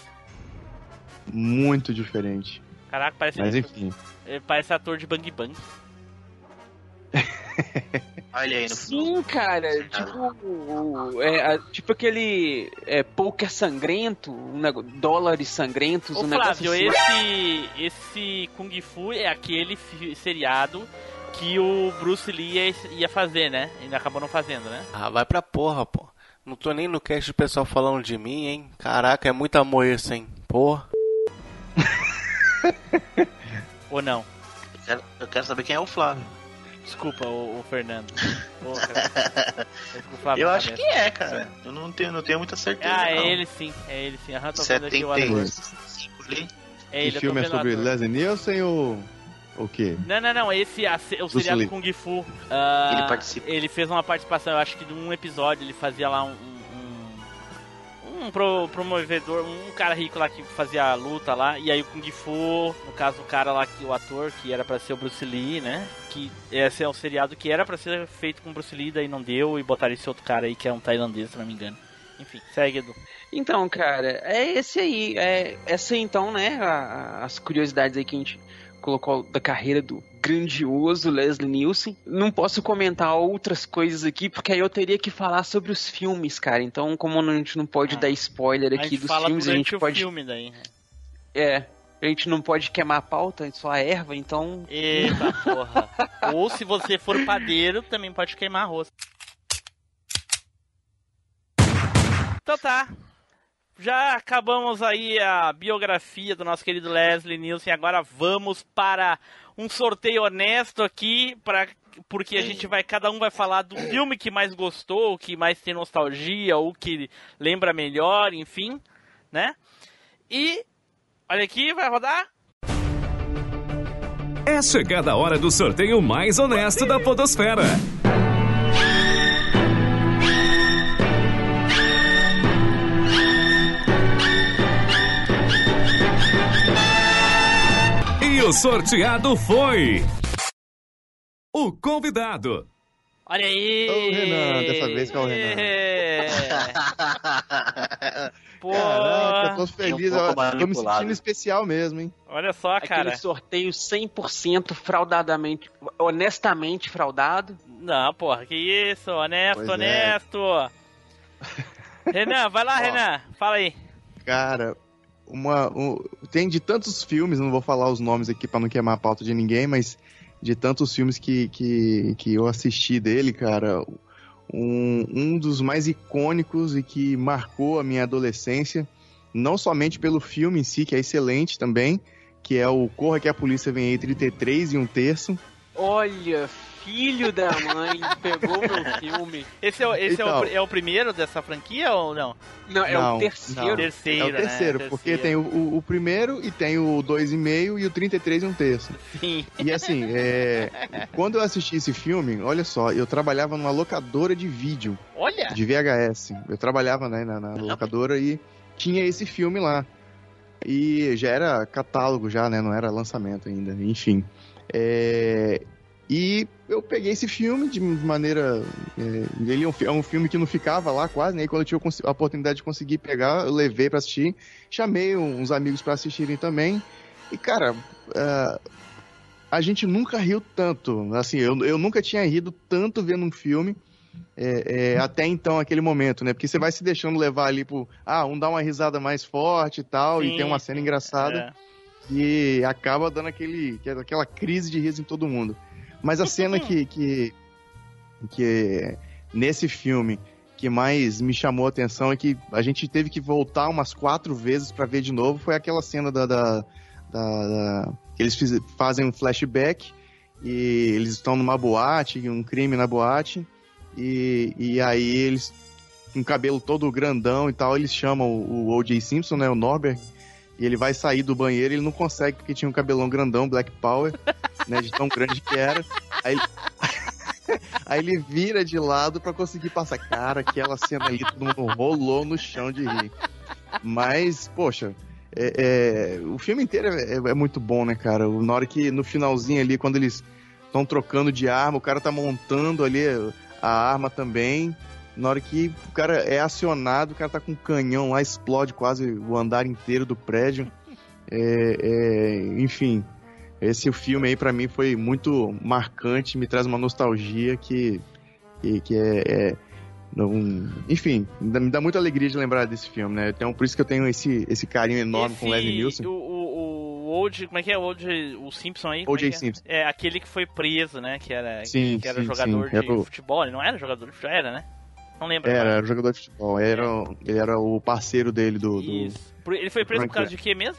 Muito diferente. Caraca, parece, Mas enfim. ele parece ator de Bang Bang. Olha aí no Sim, cara. Tipo, o- é, a- tipo aquele é, poker sangrento, um negócio, dólares sangrentos, Ô um negócio Flávio, assim. esse, esse Kung Fu é aquele seriado que o Bruce Lee ia, ia fazer, né? Ele acabou não fazendo, né? Ah, vai pra porra, pô. Não tô nem no cast do pessoal falando de mim, hein? Caraca, é muito amor isso, hein? Porra. Ou não? Eu quero, eu quero saber quem é o Flávio. Desculpa, o, o Fernando. Ô, cara. Desculpa, Flávio, eu tá acho que é, cara. Eu não tenho, não tenho muita certeza. Ah, é não. ele sim, é ele sim. Aham, tô vendo aqui o ator. 75 ali. É o ele, eu tô filme é o sobre. Leslie Nielsen ou o quê? Não, não, não. Esse a, o Bruce seriado Lee. Kung Fu. ah, Ele participa. Ele fez uma participação, eu acho que de um episódio. Ele fazia lá um. um, um pro- promovedor, um cara rico lá que fazia a luta lá. E aí o Kung Fu, no caso o cara lá, que o ator, que era pra ser o Bruce Lee, né? Que esse é um seriado que era pra ser feito com Bruce Lee, daí não deu. E botaram esse outro cara aí que é um tailandês, se não me engano. Enfim, segue, Edu. Então, cara, é esse aí. É essa então, né? a- a- as curiosidades aí que a gente colocou da carreira do grandioso Leslie Nielsen. Não posso comentar outras coisas aqui, porque aí eu teria que falar sobre os filmes, cara. Então, como a gente não pode Ah. dar spoiler aqui dos filmes, a gente pode. filme daí. É. A gente não pode queimar a pauta, só a erva, então. Eita porra. Ou se você for padeiro, também pode queimar arroz. Então tá. Já acabamos aí a biografia do nosso querido Leslie Nielsen. Agora vamos para um sorteio honesto aqui, pra, porque a gente vai, cada um vai falar do filme que mais gostou, o que mais tem nostalgia, ou que lembra melhor, enfim, né? E olha aqui, vai rodar. É chegada a hora do sorteio mais honesto da Podosfera. E o sorteado foi. O convidado. Olha aí! Ô, Renan, dessa vez que é o Renan. Pô, Caraca, eu tô feliz, É um tô me sentindo especial mesmo, hein? olha só, cara. Aquele sorteio 100% fraudadamente, honestamente fraudado. Não, porra, que isso, honesto, Pois é. honesto. Renan, vai lá, Ó. Renan, fala aí. Cara, uma, um- tem de tantos filmes, não vou falar os nomes aqui pra não queimar a pauta de ninguém, mas de tantos filmes que, que, que eu assisti dele, cara, um, um dos mais icônicos e que marcou a minha adolescência, não somente pelo filme em si, que é excelente também, que é o Corra que a Polícia Vem Aí 33 e um terço. Olha, filho da mãe, pegou meu filme. Esse, é, o- esse é, o, Então. pr- é o primeiro dessa franquia ou não? Não, é Não, o terceiro. não. Terceiro, É o terceiro, né? porque tem o, o, o primeiro e tem o 2,5 e o 33 e um terço. Sim. E assim, é, quando eu assisti esse filme, olha só, eu trabalhava numa locadora de vídeo, Olha! de VHS. Eu trabalhava né, na, na locadora e tinha esse filme lá. E já era catálogo, já, né? Não era lançamento ainda, enfim. É, e eu peguei esse filme de maneira. é, ele é um, é um filme que não ficava lá quase, né? E quando eu tive a oportunidade de conseguir pegar, eu levei pra assistir. Chamei uns amigos pra assistirem também. E, cara, é, a gente nunca riu tanto. Assim, eu, eu nunca tinha rido tanto vendo um filme. é, é, até então, aquele momento, né? Porque você vai se deixando levar ali pro. Ah, um dá uma risada mais forte e tal, Sim, e tem uma cena engraçada É. e acaba dando aquele, que- aquela crise de riso em todo mundo. Mas a cena que, que, que nesse filme que mais me chamou a atenção é que a gente teve que voltar umas quatro vezes pra ver de novo foi aquela cena da, da, da- da- que eles fiz- fazem um flashback e eles estão numa boate, um crime na boate e, e aí eles com o cabelo todo grandão e tal, eles chamam o, o O.J. Simpson, né, o Norbert, e ele vai sair do banheiro e ele não consegue porque tinha um cabelão grandão, Black Power, né, de tão grande que era. Aí, aí ele vira de lado pra conseguir passar. Cara, aquela cena ali, todo mundo rolou no chão de rir. Mas, poxa, é- é, o filme inteiro é, é muito bom, né, cara? Na hora que, no finalzinho ali, quando eles estão trocando de arma, o cara tá montando ali a arma também. Na hora que o cara é acionado, o cara tá com um canhão lá, explode quase o andar inteiro do prédio. É, é, enfim, esse filme aí pra mim foi muito marcante, me traz uma nostalgia que, que, que é, é não- enfim, me dá- muita alegria de lembrar desse filme, né? Então por isso que eu tenho esse, esse carinho enorme com o Leslie Nielsen. O, o, o Old, como é que é? O Old, o Simpson aí? O.J. é é? Simpson. É aquele que foi preso, né? Que era, Sim, que era sim, jogador sim. de Era o- futebol. Ele não era jogador de futebol, era, né? Não lembro. Era, era jogador de futebol, era, ele era o parceiro dele do, do. Por- Ele foi preso por Frank causa de quê mesmo?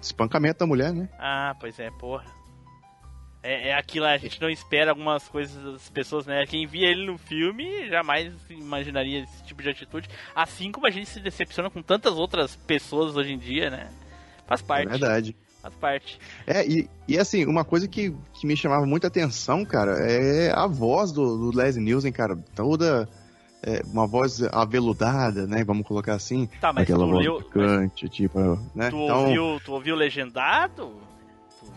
Espancamento da mulher, né? Ah, pois é, porra. É, é aquilo, a gente não espera algumas coisas das pessoas, né? Quem via ele no filme jamais imaginaria esse tipo de atitude. Assim como a gente se decepciona com tantas outras pessoas hoje em dia, né? Faz parte. É verdade. Faz parte. É, e, e assim, uma coisa que, que me chamava muita atenção, cara, é a voz do, do Leslie Nielsen, cara, toda é, uma voz aveludada, né, vamos colocar assim. Tá, mas aquela tu voz leu- picante, tipo, né? Tu, então, ouviu, tu ouviu legendado?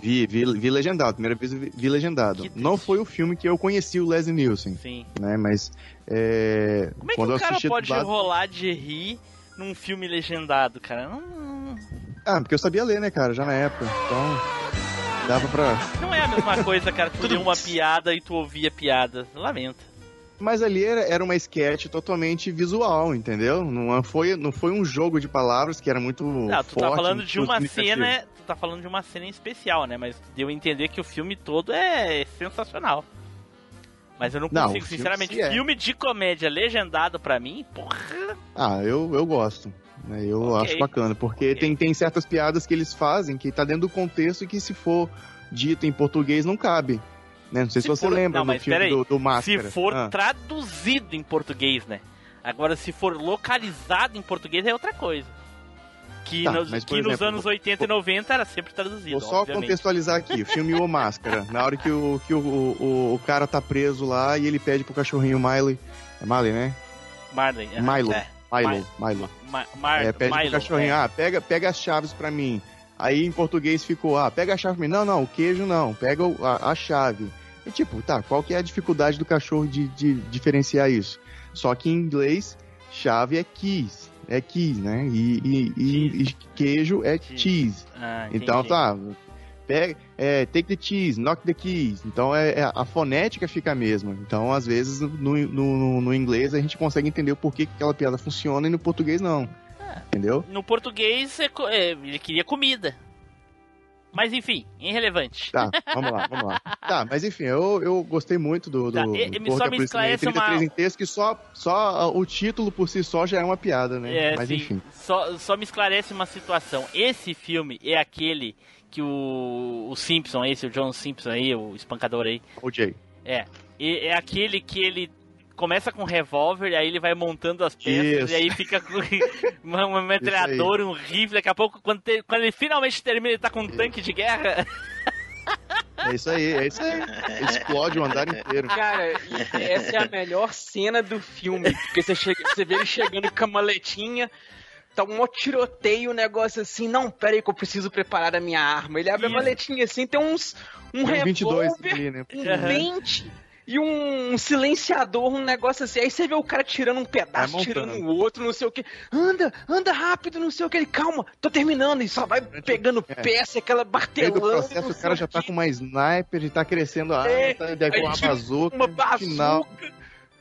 vi, vi, vi legendado, primeira vez eu vi, vi legendado. Não foi o filme que eu conheci o Leslie Nielsen, Sim. né, mas é, Como é que o cara pode rolar de rir num filme legendado, cara? Não, Ah, porque eu sabia ler, né, cara, já na época, então dava pra... não é a mesma coisa, cara. Tu lê uma piada e tu ouvia piada. Lamento. Mas ali era, era uma sketch totalmente visual, entendeu? Não foi, não foi um jogo de palavras que era muito Não, tu forte. tá falando de uma cena. Tu tá falando de uma cena em especial, né? Mas deu a entender que o filme todo é sensacional. Mas eu não Não, consigo, o filme sinceramente, se é. filme de comédia legendado pra mim, porra. Ah, eu, eu gosto. né? Eu Ok. acho bacana, porque tem, tem certas piadas que eles fazem que tá dentro do contexto e que se for dito em português não cabe. Né? Não sei se, Se você for- lembra não, do filme do, do Máscara. Se for Ah, traduzido em português, né? Agora, se for localizado em português, é outra coisa. Que, Tá, nos, mas, que nos exemplo, anos 80 e 90 era sempre traduzido. Vou só obviamente. contextualizar aqui, o filme O Máscara. Na hora que, o, que o, o, o cara tá preso lá e ele pede pro cachorrinho Miley. É Miley, né? Marley. aham. Milo. É. Milo. Milo. É, pede Milo, pro cachorrinho, é. ah, pega, pega as chaves pra mim. Aí em português ficou, ah, pega a chave. Não, não, o queijo não, pega a, a chave. E tipo, tá, qual que é a dificuldade do cachorro de, de diferenciar isso? Só que em inglês, chave é keys, é keys, né? E, e- e- queijo é Cheese. cheese. Ah, Então tá, pega, é, take the cheese, knock the keys. Então é, é- a fonética fica a mesma. Então às vezes no, no, no inglês a gente consegue entender o porquê que aquela piada funciona e no português não. Entendeu? No português, é é, ele queria comida. Mas enfim, irrelevante. Tá, vamos lá, vamos lá. Tá, mas enfim, eu, eu gostei muito do, do, Tá, do e- só me Militar esclarece 33 uma- em texto, que só, só ah, o título por si só já é uma piada, né? É, mas sim. enfim. Só, só me esclarece uma situação. Esse filme é aquele que o, o Simpson, esse, o John Simpson aí, o espancador aí, O Jay. é. É aquele que ele começa com um revólver, aí ele vai montando as peças, Isso. e aí fica com um metralhador um rifle. Daqui a pouco, quando, te, quando, ele finalmente termina, ele tá com um Isso. tanque de guerra. É isso aí, é isso aí. Explode o andar inteiro. Cara, essa é a melhor cena do filme. Porque você, chega, você vê ele chegando com a maletinha, tá um tiroteio, um negócio assim. Não, pera aí que eu preciso preparar a minha arma. Ele abre Isso. a maletinha assim, tem uns. Um, um revólver, ali, né? um 20 e um silenciador, um negócio assim. Aí você vê o cara tirando um pedaço, Vai tirando o outro, não sei o que. Anda, anda rápido, não sei o que. Ele, calma, tô terminando. E só vai pegando É. peça, aquela No martelando. do processo, o cara já tá com uma sniper, ele tá crescendo a arma, É, tá, com uma tira bazuca. uma no bazuca. Final,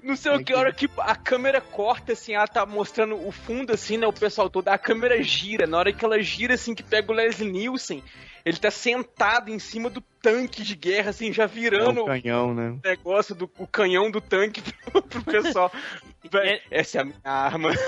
Não sei o que- a hora que a câmera corta, assim, ela tá mostrando o fundo, assim, né, o pessoal todo, a câmera gira, na hora que ela gira, assim, que pega o Leslie Nielsen, ele tá sentado em cima do tanque de guerra, assim, já é virando um canhão, né? o negócio do o canhão do tanque pro, pro pessoal. É- essa é a minha arma.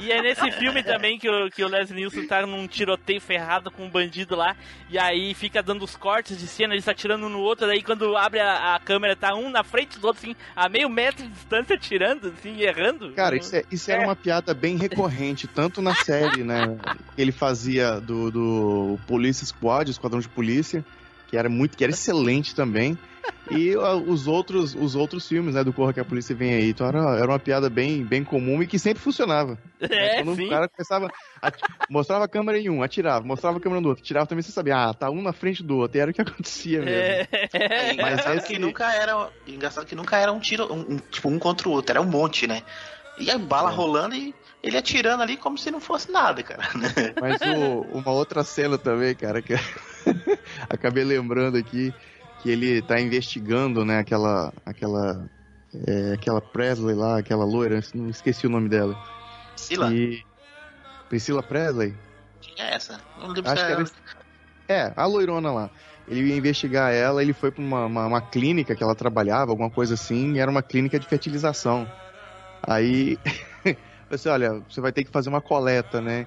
E é nesse filme também que o, que o Leslie Nielsen tá num tiroteio ferrado com um bandido lá, e aí fica dando os cortes de cena, ele tá atirando um no outro, daí quando abre a, a câmera tá um na frente do outro, assim, a meio metro de distância, atirando, assim, e errando. Cara, isso, é- isso era uma piada bem recorrente, tanto na série, né? Que ele fazia do, do Police Squad, Esquadrão de Polícia, que era muito, que era excelente também. E os outros, os outros filmes, né, do Corra que a Polícia Vem Aí. Então era, era uma piada bem, bem comum e que sempre funcionava. É, Quando sim. o cara começava. a- mostrava a câmera em um, atirava, mostrava a câmera no outro, tirava também, você sabia, ah, tá um na frente do outro. E era o que acontecia mesmo. É, É Mas engraçado esse- que nunca era. Engraçado que nunca era um tiro, um, um- tipo, um contra o outro, era um monte, né? E a bala É. rolando e ele atirando ali como se não fosse nada, cara. Mas o- uma outra cena também, cara, que acabei lembrando aqui, que ele tá investigando, né, aquela. aquela. é, aquela Presley lá, aquela loira, não esqueci o nome dela. Sila, E. Priscila Presley? quem é essa? Não lembro Acho se que era. É, a loirona lá. Ele ia investigar ela, ele foi pra uma, uma, uma clínica que ela trabalhava, alguma coisa assim, e era uma clínica de fertilização. Aí. falei assim, olha, você vai ter que fazer uma coleta, né?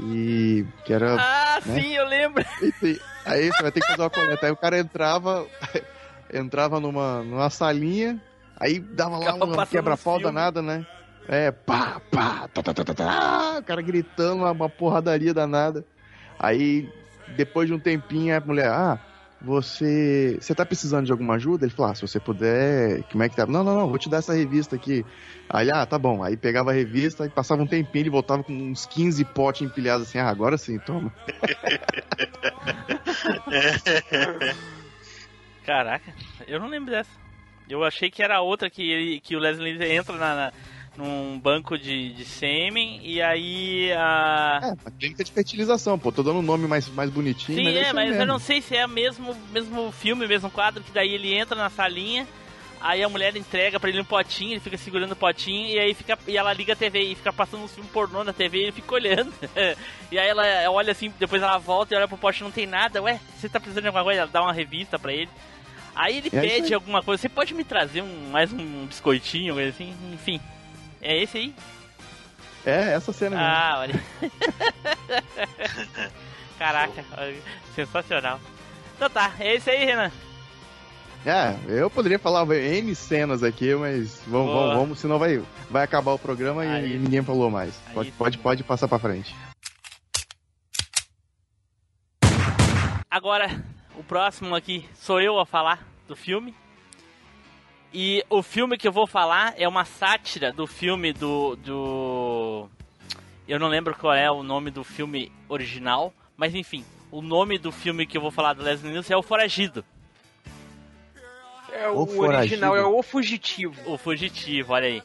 E. Que era. Ah, né? sim, eu lembro. Enfim, aí você vai ter que fazer uma coleta. Aí o cara entrava, entrava numa, numa salinha, aí dava lá um quebra-pau danado, né? É, pá, pá, tá, tá, tá, tá, tá, o cara gritando, uma porradaria danada. Aí, depois de um tempinho, a mulher, ah, você, você tá precisando de alguma ajuda? Ele falou, ah, se você puder, como é que tá? Não, não, não, vou te dar essa revista aqui. Aí, ah, tá bom. Aí pegava a revista, e passava um tempinho, ele voltava com uns 15 potes empilhados assim, ah, agora sim, toma. Caraca, eu não lembro dessa. Eu achei que era outra que, ele, que o Leslie entra na, na- num banco de, de sêmen e aí a. É, uma clínica de fertilização, pô. Tô dando um nome mais, mais bonitinho. Sim, mas é, isso mas eu mesmo. não sei se é o mesmo, mesmo filme, mesmo quadro, que daí ele entra na salinha, aí a mulher entrega pra ele um potinho, ele fica segurando o potinho, e aí fica. E ela liga a TV e fica passando um filme pornô na TV e ele fica olhando. e aí ela olha assim, depois ela volta e olha pro pote e não tem nada. Ué, você tá precisando de alguma coisa? Ela dá uma revista pra ele. Aí ele É pede aí. alguma coisa, você pode me trazer um, mais um biscoitinho, coisa assim, enfim. É esse aí? É, essa cena mesmo. Ah, olha. Caraca, sensacional. Então tá, é esse aí, Renan. É, eu poderia falar N cenas aqui, mas vamos, Boa. vamos, vamos, senão vai, vai acabar o programa e- Aí. e ninguém falou mais. Aí Pode, pode, pode passar pra frente. Agora, o próximo aqui sou eu a falar do filme. E o filme que eu vou falar é uma sátira do filme do. do... Eu não lembro qual é o nome do filme original, mas enfim, o nome do filme que eu vou falar do Leslie Nielsen é O Foragido. É, O o, original é O Fugitivo. O Fugitivo, olha aí.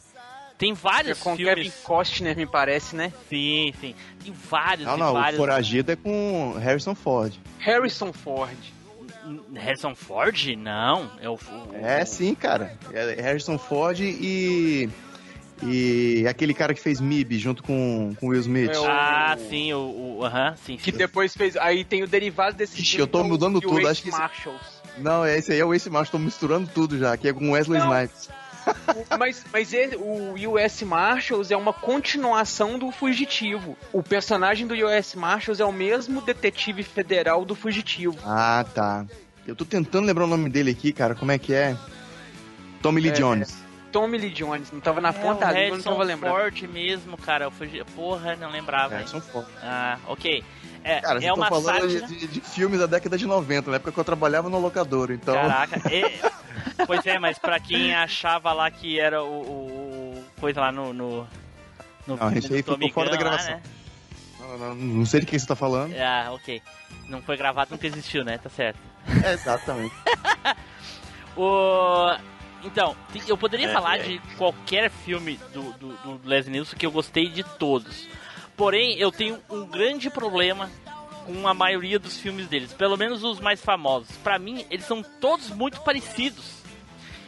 Tem É vários com filmes. Kevin Costner, me parece, né? Sim, sim. Tem vários Não, e não, o vários. Foragido é com Harrison Ford. Harrison Ford. Harrison Ford? Não. É o. o- É sim, cara. É Harrison Ford e. E aquele cara que fez MIB junto com, com Will Smith. É o- Ah, sim, o. o- Aham, sim, sim. Que depois fez. Aí tem o derivado desse Ixi, eu tô é mudando tudo, acho que Marshalls. Não, esse aí é o Ace Marshall, tô misturando tudo já, que é com Wesley Não. Snipes. Mas, mas ele- o US Marshals é uma continuação do Fugitivo. O personagem do US Marshals é o mesmo detetive federal do Fugitivo. Ah, tá. Eu tô tentando lembrar o nome dele aqui, cara, como é que é? Tommy Lee É, Jones. Tommy Lee Jones. Não tava na É, ponta da língua, não tava lembrando. Ford mesmo, cara. Eu fugi... Porra, não lembrava. hein? Harrison Ford. Ah, ok. É, Cara, é vocês uma falando sátira. de, de- filmes da década de 90, na época que eu trabalhava no locador, então... Caraca, é- pois é, mas pra quem achava lá que era o, o- coisa lá no. no, no Não, esse do aí ficou fora da Gun lá, gravação. né? Não, não- não sei de quem você tá falando. Ah, ok. Não foi gravado, nunca existiu, né? Tá certo. É, exatamente. O... Então, eu poderia É, falar é. de qualquer filme do, do, do Leslie Nielsen que eu gostei de todos. Porém, eu tenho um grande problema com a maioria dos filmes deles, pelo menos os mais famosos. Pra mim, eles são todos muito parecidos.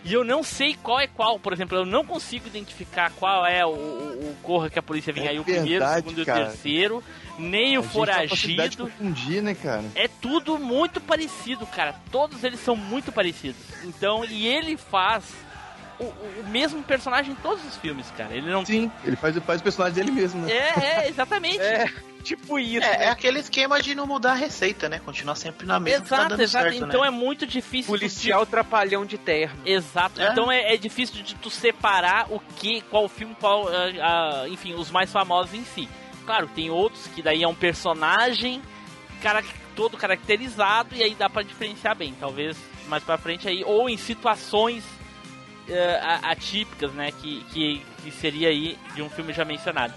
E eu não sei qual é qual. Por exemplo, eu não consigo identificar qual é o, o, o Corra que a polícia vem É aí, o primeiro, o verdade, segundo e o cara. terceiro. Nem o A gente Foragido. confundir, né, cara? É tudo muito parecido, cara. Todos eles são muito parecidos. Então, e ele faz o, o- mesmo personagem em todos os filmes, cara. Ele não. Sim, ele faz, faz o personagem dele mesmo, né? É, é, exatamente. É, tipo isso. É, né? é aquele esquema de não mudar a receita, né? Continuar sempre na mesma. que tá exato, dando exato. certo, então né? é muito difícil. Policial trapalhão de terno. Exato. É. Então é, é difícil de tu separar o que, qual filme, qual, ah, ah, enfim, os mais famosos em si. Claro, tem outros que daí é um personagem cara, todo caracterizado e aí dá pra diferenciar bem. Talvez mais pra frente aí ou em situações a- atípicas, né, que, que, que seria aí de um filme já mencionado.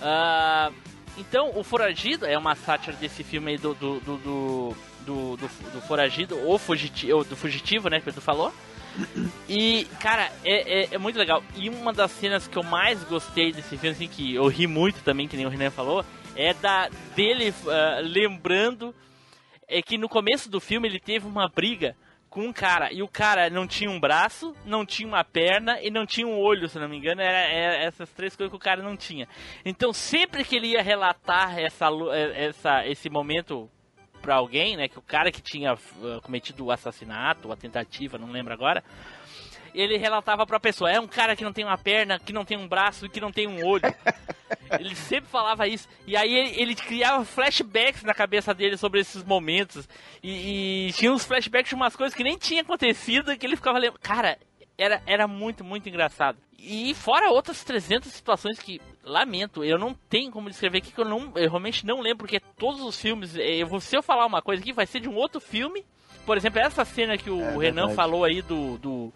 Ah, então, o Foragido é uma sátira desse filme aí do do, do, do, do, do- do Foragido, ou fugitivo, do Fugitivo, né, que tu falou. E, cara, é, é, é muito legal. E uma das cenas que eu mais gostei desse filme, assim, que eu ri muito também, que nem o Renan falou, é da dele ah, lembrando é que no começo do filme ele teve uma briga com um cara. E o cara não tinha um braço, não tinha uma perna e não tinha um olho, se não me engano. Era, era essas três coisas que o cara não tinha. Então sempre que ele ia relatar essa, eh, essa, esse momento pra alguém, né? Que o cara que tinha uh, cometido o assassinato, a tentativa, não lembro agora. Ele relatava pra pessoa, é um cara que não tem uma perna, que não tem um braço e que não tem um olho. Ele sempre falava isso. E aí ele, ele criava flashbacks na cabeça dele sobre esses momentos. E, e tinha uns flashbacks de umas coisas que nem tinha acontecido que ele ficava lembrando. Cara, era, era muito, muito engraçado. E fora outras 300 situações que, lamento, eu não tenho como descrever aqui, que eu, não, eu realmente não lembro, porque todos os filmes, eh, eu se eu falar uma coisa aqui, vai ser de um outro filme. Por exemplo, essa cena que o É Renan verdade. falou aí do. do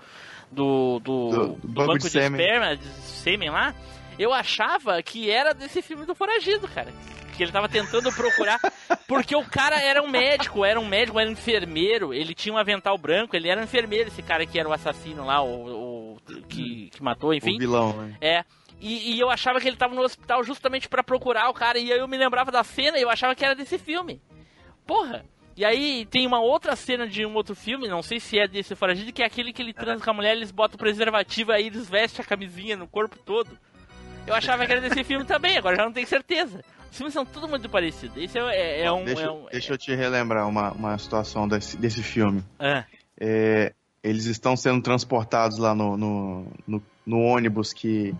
do, do, Do- do banco banco de esperma, de sêmen lá, eu achava que era desse filme do Foragido, cara. Que ele tava tentando procurar. Porque o cara era um médico, era um médico, era um enfermeiro, ele tinha um avental branco, ele era um enfermeiro, esse cara que era o assassino lá, o, o- que, que matou, enfim. O vilão, né? É. E, e eu achava que ele tava no hospital justamente pra procurar o cara, e aí eu me lembrava da cena e eu achava que era desse filme. Porra! E aí tem uma outra cena de um outro filme, não sei se é desse foragido, que é aquele que ele transa com a mulher, eles botam o preservativo, aí eles vestem a camisinha no corpo todo. Eu achava que era desse filme também, agora já não tenho certeza. Os filmes são tudo muito parecidos. Esse é, é- é um. deixa, é um- deixa eu te relembrar uma, uma situação desse, desse filme. é. é, eles estão sendo transportados lá no, no, no, no ônibus que,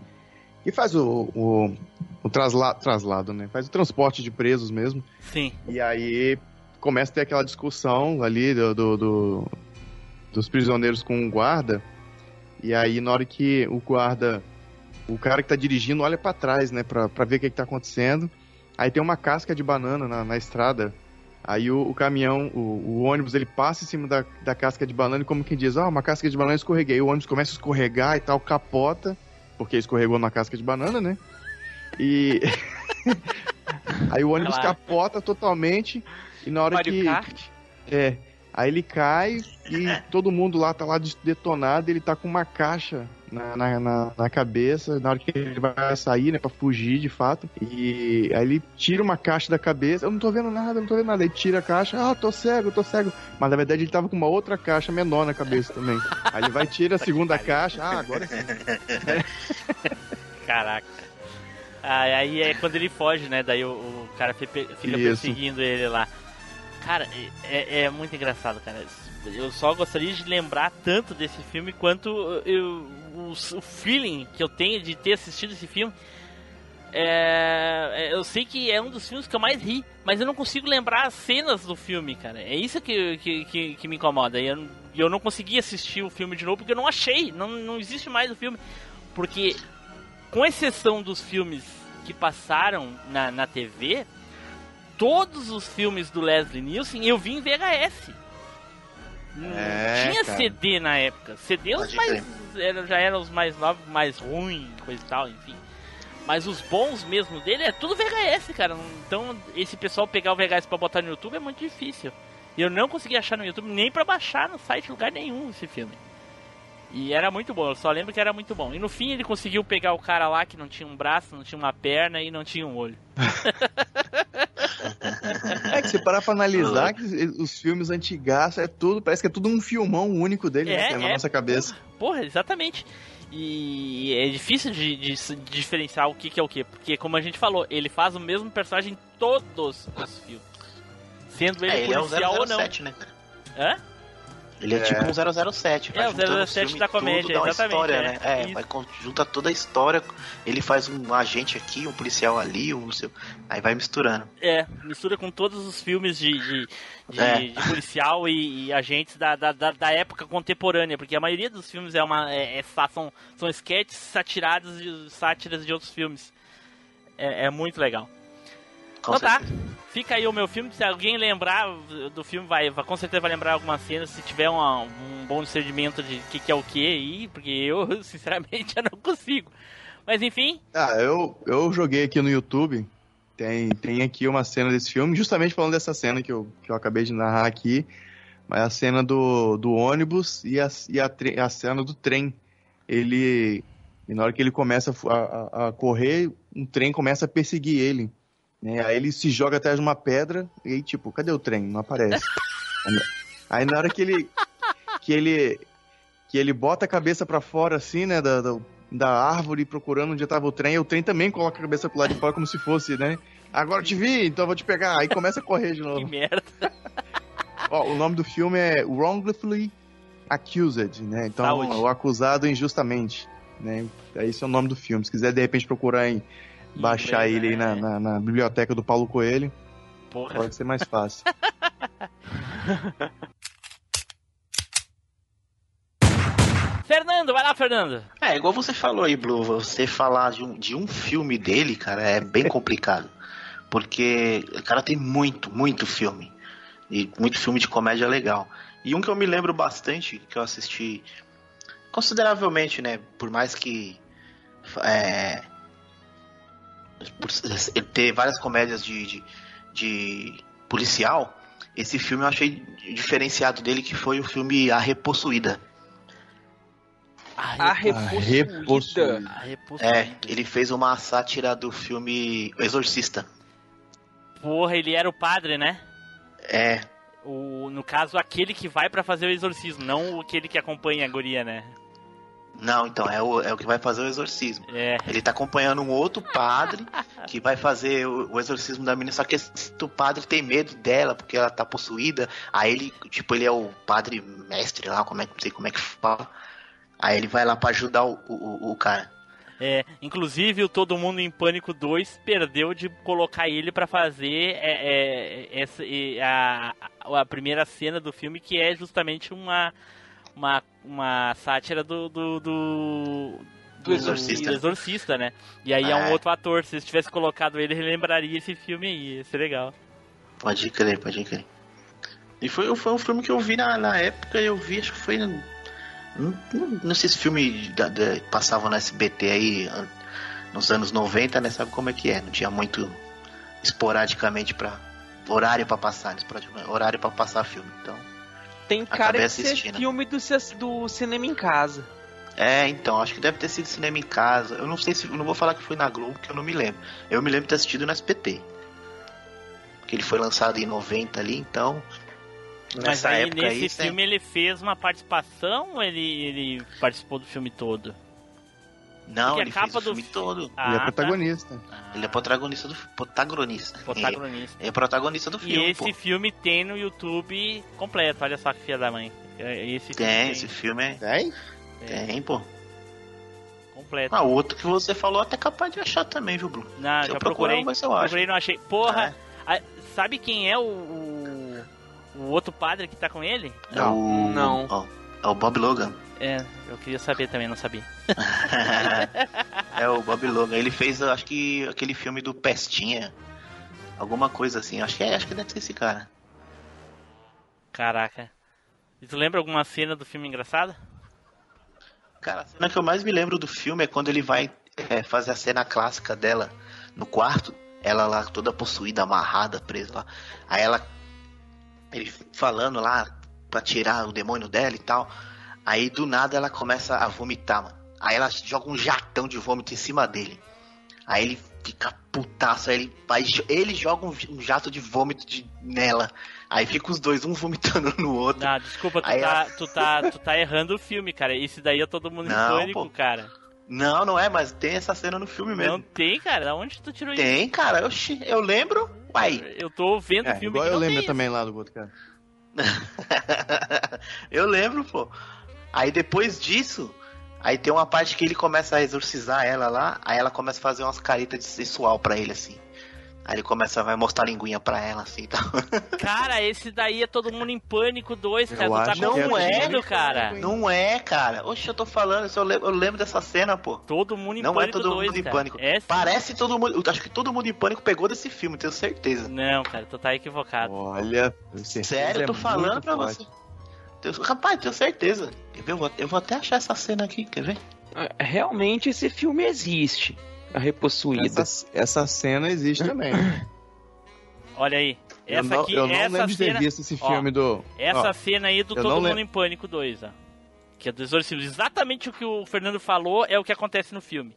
que faz o, o, o trasla, traslado, né? Faz o transporte de presos mesmo. Sim. E aí começa a ter aquela discussão ali do, do, do- dos prisioneiros com o guarda. E aí, na hora que o guarda, o cara que tá dirigindo, olha pra trás, né, pra, pra ver o que, que tá acontecendo. Aí tem uma casca de banana na, na estrada. Aí o, o caminhão, o, o ônibus, ele passa em cima da, da casca de banana e como quem diz, ah, uma casca de banana escorreguei. O ônibus começa a escorregar e tal, capota, porque escorregou na casca de banana, né? E. aí o ônibus Claro. capota totalmente e na hora Mario que. Kart. É. Aí ele cai e todo mundo lá tá lá detonado, ele tá com uma caixa na, na, na, na cabeça, na hora que ele vai sair, né, pra fugir de fato. E aí ele tira uma caixa da cabeça, eu não tô vendo nada, eu não tô vendo nada. Ele tira a caixa, ah, tô cego, tô cego. Mas na verdade ele tava com uma outra caixa menor na cabeça também. Aí ele vai tira a segunda caixa, ah, agora sim. Caraca. Ah, aí é quando ele foge, né? Daí o, o cara fi- fica Isso. perseguindo ele lá. Cara, é, é muito engraçado, cara. Eu só gostaria de lembrar tanto desse filme quanto eu, o, o feeling que eu tenho de ter assistido esse filme. É, é, eu sei que é um dos filmes que eu mais ri, mas eu não consigo lembrar as cenas do filme, cara. É isso que, que, que, que me incomoda. E eu, eu não consegui assistir o filme de novo porque eu não achei. Não, não existe mais o filme. Porque com exceção dos filmes que passaram na, na TV, todos os filmes do Leslie Nielsen eu vi em VHS. Não É, tinha cara. CD na época. CD os mais, era- já eram os mais novos, mais ruins, coisa e tal, enfim. Mas os bons mesmo dele é tudo VHS, cara. Então esse pessoal pegar o VHS pra botar no YouTube é muito difícil. E eu não consegui achar no YouTube nem pra baixar no site lugar nenhum esse filme. E era muito bom, eu só lembro que era muito bom. E no fim ele conseguiu pegar o cara lá que não tinha um braço, não tinha uma perna e não tinha um olho. É você parar pra analisar que os filmes antigaços é tudo, parece que é tudo um filmão único dele, É, né, que é na é. nossa cabeça. Porra, exatamente. E é difícil de, de se diferenciar o que, que é o que. Porque, como a gente falou, ele faz o mesmo personagem em todos os filmes. Sendo ele, É, ele é o policial ou não. 007, né? Hã? Ele é, É. tipo um 007. vai É, o juntando 007 filme da tudo, comédia, dá uma exatamente, História, é. né? É, vai junta toda a história. Ele faz um agente aqui, um policial ali, um não sei. Aí vai misturando. É, mistura com todos os filmes de, de, de- É. de policial e, e agentes da, da, da, da época contemporânea, porque a maioria dos filmes é uma é, é são, são sketches satirados de sátiras de outros filmes. É, é muito legal. Com então tá, certeza. fica aí o meu filme. Se alguém lembrar do filme, vai, vai com certeza vai lembrar algumas cenas. Se tiver uma- um bom discernimento de o que, que é o que aí, porque eu, sinceramente, eu não consigo. Mas enfim, Ah, eu, eu joguei aqui no YouTube, tem, tem aqui uma cena desse filme, justamente falando dessa cena que eu, que eu acabei de narrar aqui, mas a cena do, do ônibus e, a, e a, a cena do trem. Ele, e na hora que ele começa a, a- a correr, um trem começa a perseguir ele. Né? Aí ele se joga atrás de uma pedra e aí, tipo, cadê o trem? Não aparece. aí na hora que ele, que ele, que ele bota a cabeça pra fora assim, né, da, da, da árvore procurando onde tava o trem, e o trem também coloca a cabeça pro lado de fora como se fosse, né? Agora eu te vi, então eu vou te pegar. Aí começa a correr de que novo. merda. Ó, o nome do filme é Wrongfully Accused, né? Então, Saúde. o acusado injustamente, né? Esse é o nome do filme. Se quiser, de repente, procurar em baixar Inglês, ele aí na, né? na, na biblioteca do Paulo Coelho, Porra. pode ser mais fácil. Fernando, vai lá, Fernando. É, igual você falou aí, Blue, você falar de um, de um filme dele, cara, é bem complicado. Porque o cara tem muito, muito filme. E muito filme de comédia legal. E um que eu me lembro bastante, que eu assisti consideravelmente, né? Por mais que. É, ele ter várias comédias de, de, de policial, esse filme eu achei diferenciado dele, que foi o filme A Repossuída. A repossuída. repossuída. A repossuída. É, ele fez uma sátira do filme O Exorcista. Porra, ele era o padre, né? É, O, no caso, aquele que vai pra fazer o exorcismo, não aquele que acompanha a guria, né? Não, então, é o, é o que vai fazer o exorcismo. É. Ele tá acompanhando um outro padre que vai fazer o, o exorcismo da menina, só que esse o padre tem medo dela, porque ela tá possuída. Aí ele, tipo, ele é o padre mestre lá, como é que não sei como é que fala. Aí ele vai lá pra ajudar o, o, o cara. É, inclusive o Todo Mundo em Pânico 2 perdeu de colocar ele pra fazer é, é, essa, a, a primeira cena do filme, que é justamente uma, uma, uma sátira do, do, do, Do Exorcista. do Exorcista, né? E aí é um É. outro ator, se eles tivesse colocado ele, relembraria esse filme aí, ia ser legal. Pode crer, pode crer. E foi, foi um filme que eu vi na, na época, eu vi, acho que foi. Não, não, nesses filmes da, da- passavam no SBT aí nos anos 90, né? Sabe como é que é? Não tinha muito esporadicamente pra. Horário pra passar, esporadicamente, horário pra passar filme. Então. Tem cara de ser filme do, do cinema em casa. É, então, acho que deve ter sido cinema em casa. Eu não sei se. Eu não vou falar que foi na Globo, porque eu não me lembro. Eu me lembro de ter assistido no SBT. Porque ele foi lançado em 90 ali, então. Mas Nessa aí época nesse aí, filme ele fez uma participação ou ele, ele participou do filme todo? Não, Porque a ele capa fez o do filme fi- todo. Ele é Ah, tá. protagonista. Ele é protagonista do protagonista. Protagonista. É, é protagonista do E filme, esse pô. filme tem no YouTube completo, olha só que filha da mãe. É, Esse filme Tem, esse filme é. Tem? Tem, pô. completo. Ah, o outro que você falou até capaz de achar também, viu, Bruno? Não, Se já eu procurar, procurei. mas eu acho. Procurei e não achei. Porra, a- sabe quem é o, o, o outro padre que tá com ele? É o. Não. ó, é o Bob Logan. É, eu queria saber também, não sabia. é o Bob Logan. Ele fez, acho que, aquele filme do Pestinha. Alguma coisa assim. Acho que, é, acho que deve ser esse cara. Caraca. E tu lembra alguma cena do filme engraçada? Cara, a cena que eu mais me lembro do filme é quando ele vai é, fazer a cena clássica dela no quarto. Ela lá toda possuída, amarrada, presa lá. Aí ela. Ele falando lá pra tirar o demônio dela e tal. Aí do nada ela começa a vomitar, mano. Aí ela joga um jatão de vômito em cima dele. Aí ele fica putaço, aí ele, aí ele joga um, um jato de vômito de, nela. Aí fica os dois, um vomitando no outro. Ah, desculpa, tu Aí tá, ela- tu, tá, tu tá errando o filme, cara. Esse daí é todo mundo Não, em pânico, pô. cara. Não, não é, mas tem essa cena no filme mesmo. Não tem, cara. Da onde tu tirou isso? Tem, cara. Oxi, eu lembro. Uai. Eu tô vendo o É, filme igual que eu não lembro tem também lá do outro cara. eu lembro, pô. Aí depois disso, aí tem uma parte que ele começa a exorcizar ela lá, aí ela começa a fazer umas caritas de sensual pra ele, assim. Aí ele começa, vai mostrar a linguinha pra ela, assim e tal. isso. Cara, esse daí é todo mundo em pânico 2, cara. Eu tu tá que é todo cara. Não é, cara. Oxe, eu tô falando, eu lembro, eu lembro dessa cena, pô. Todo mundo em Não é pânico todo 2, mundo em cara. pânico. É. Parece todo mundo. Acho que todo mundo em pânico pegou desse filme, tenho certeza. Não, cara, tu tá equivocado. Olha, Sério, eu tô é falando muito pra forte. você. Tenho- Rapaz, tenho certeza. Quer ver? Eu vou, eu vou até achar essa cena aqui, quer ver? É, Realmente esse filme existe. A Repossuída. Essa, essa cena existe também. Olha aí. eu Essa não, aqui, eu não essa lembro de ter cena. visto esse ó, filme do. Essa ó, cena aí do eu Todo Mundo lembro. em Pânico 2, ó. Que é do Exorcismo. Exatamente o que o Fernando falou é o que acontece no filme.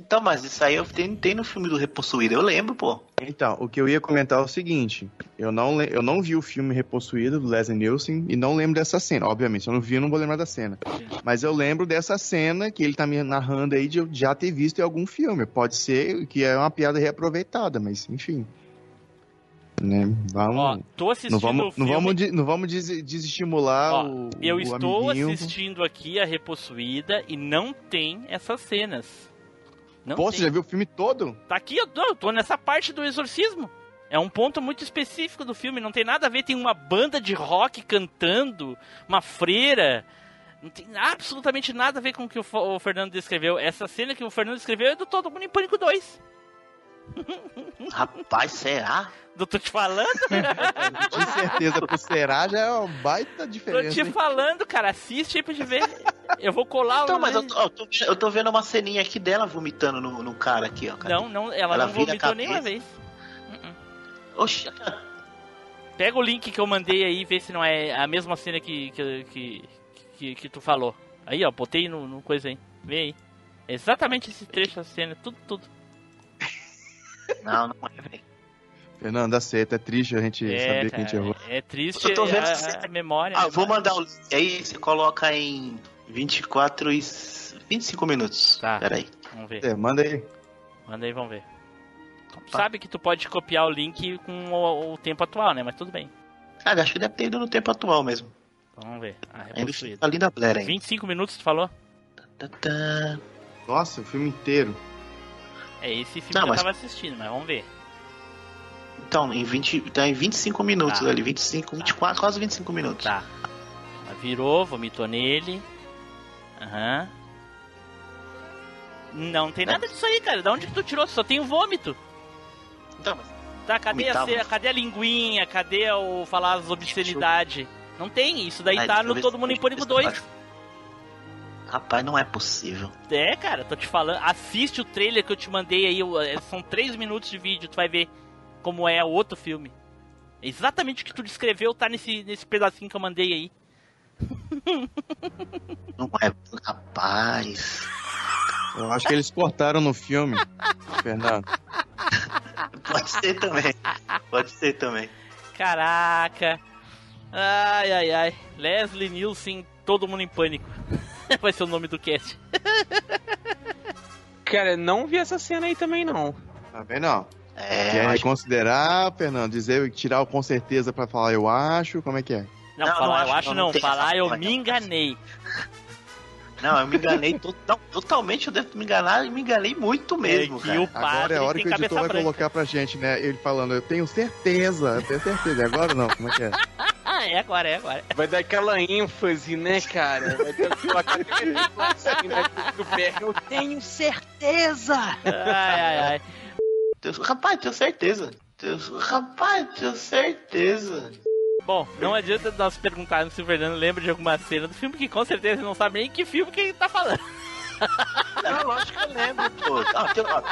Então, mas isso aí eu tem, tem no filme do Repossuído, eu lembro, pô. Então, o que eu ia comentar é o seguinte: eu não, eu não vi o filme Repossuído do Leslie Nielsen e não lembro dessa cena. Obviamente, se eu não vi, eu não vou lembrar da cena. Mas eu lembro dessa cena que ele tá me narrando aí de eu já ter visto em algum filme. Pode ser que é uma piada reaproveitada, mas enfim. Né? Vamos. Ó, tô assistindo não o vamos, filme. não vamos, de- não vamos des- desestimular Ó, o. eu o estou amiguinho. assistindo aqui a Repossuída e não tem essas cenas. Não Pô, você já viu o filme todo? Tá aqui, eu tô, eu tô nessa parte do exorcismo. É um ponto muito específico do filme, não tem nada a ver, tem uma banda de rock cantando, uma freira. Não tem absolutamente nada a ver com o que o Fernando descreveu. Essa cena que o Fernando descreveu é do Todo Mundo em Pânico 2. Rapaz, será? Eu tô te falando, De certeza, pro será já é uma baita tô diferença. te hein? falando, cara. Assiste aí pra gente ver. Eu vou colar Então, o. mas eu, tô- eu tô, eu tô vendo uma ceninha aqui dela vomitando no, no cara aqui, ó. Cadê? Não, não, ela, Ela não a vomitou nenhuma vez. Uh-uh. Oxi, Pega o link que eu mandei aí e vê se não é a mesma cena que, que, que, que, que tu falou. Aí, ó, botei no, no coisa aí. Vê aí. Exatamente esse trecho da cena, tudo, tudo. Não, não é, velho. Fernando, aceita, é triste a gente É, saber que a gente cara, errou. é triste Eu tô vendo a, essa a memória. Ah, né? vou mandar o link aí, você coloca em 24 e 25 minutos. Tá. Peraí. Vamos ver. É, manda aí. Manda aí, vamos ver. Tu Tá. sabe que tu pode copiar o link com o, o tempo atual, né? Mas tudo bem. Ah, acho que deve ter ido no tempo atual mesmo. Vamos ver. Ah, Ainda repossuído. fica linda Blair ainda. 25 minutos, tu falou? Tá, tá. Nossa, o filme inteiro. É esse filme Não, que mas- eu tava assistindo, mas vamos ver. Então, em 20, tá em 25 minutos Tá. ali, 25, 24, quase 25 minutos. Tá. Ela Virou, vomitou nele. Aham. Não tem nada disso aí, cara. Da onde que tu tirou? Só tem o vômito. Então, mas Tá, cadê a, Vomitava. ce- cadê a linguinha? Cadê o falar as obscenidades? Não tem, isso daí Ai, tá no Todo Mundo em Pânico se eu 2. Rapaz, não é possível. É, cara, tô te falando. Assiste o trailer que eu te mandei aí. é, São 3 minutos de vídeo, tu vai ver como é o outro filme. Exatamente o que tu descreveu tá nesse, nesse pedacinho que eu mandei aí. Não é. Rapaz. Eu acho que eles cortaram no filme, Fernando. Pode ser também. Pode ser também. Caraca. Ai, ai, ai. Leslie Nielsen, todo mundo em pânico. Vai ser o nome do cast. Cara, não vi essa cena aí também, não. Tá vendo? Não. É, acho- reconsiderar, Fernando? Dizer, tirar o com certeza pra falar eu acho? Como é que é? Não, Não, falar não eu acho acho não, não. falar eu me enganei. Não, eu me enganei total, totalmente, eu devo me enganar e me enganei muito mesmo, É que cara. o padre Agora é a hora que o editor vai branca. colocar pra gente, né? Ele falando, eu tenho certeza, eu tenho certeza. Agora não, como é que é? É agora, é agora. Vai dar aquela ênfase, né, cara? Vai ter aquela assim, né, do pé. Eu tenho certeza! Ai, ai, ai. Deus- Rapaz, tenho certeza. Deus- Rapaz, tenho certeza. Bom, não adianta nós perguntarmos se o Fernando lembra de alguma cena do filme que com certeza ele não sabe nem que filme que ele tá falando. Não, lógico que eu lembro, pô. Ah, tem- ó,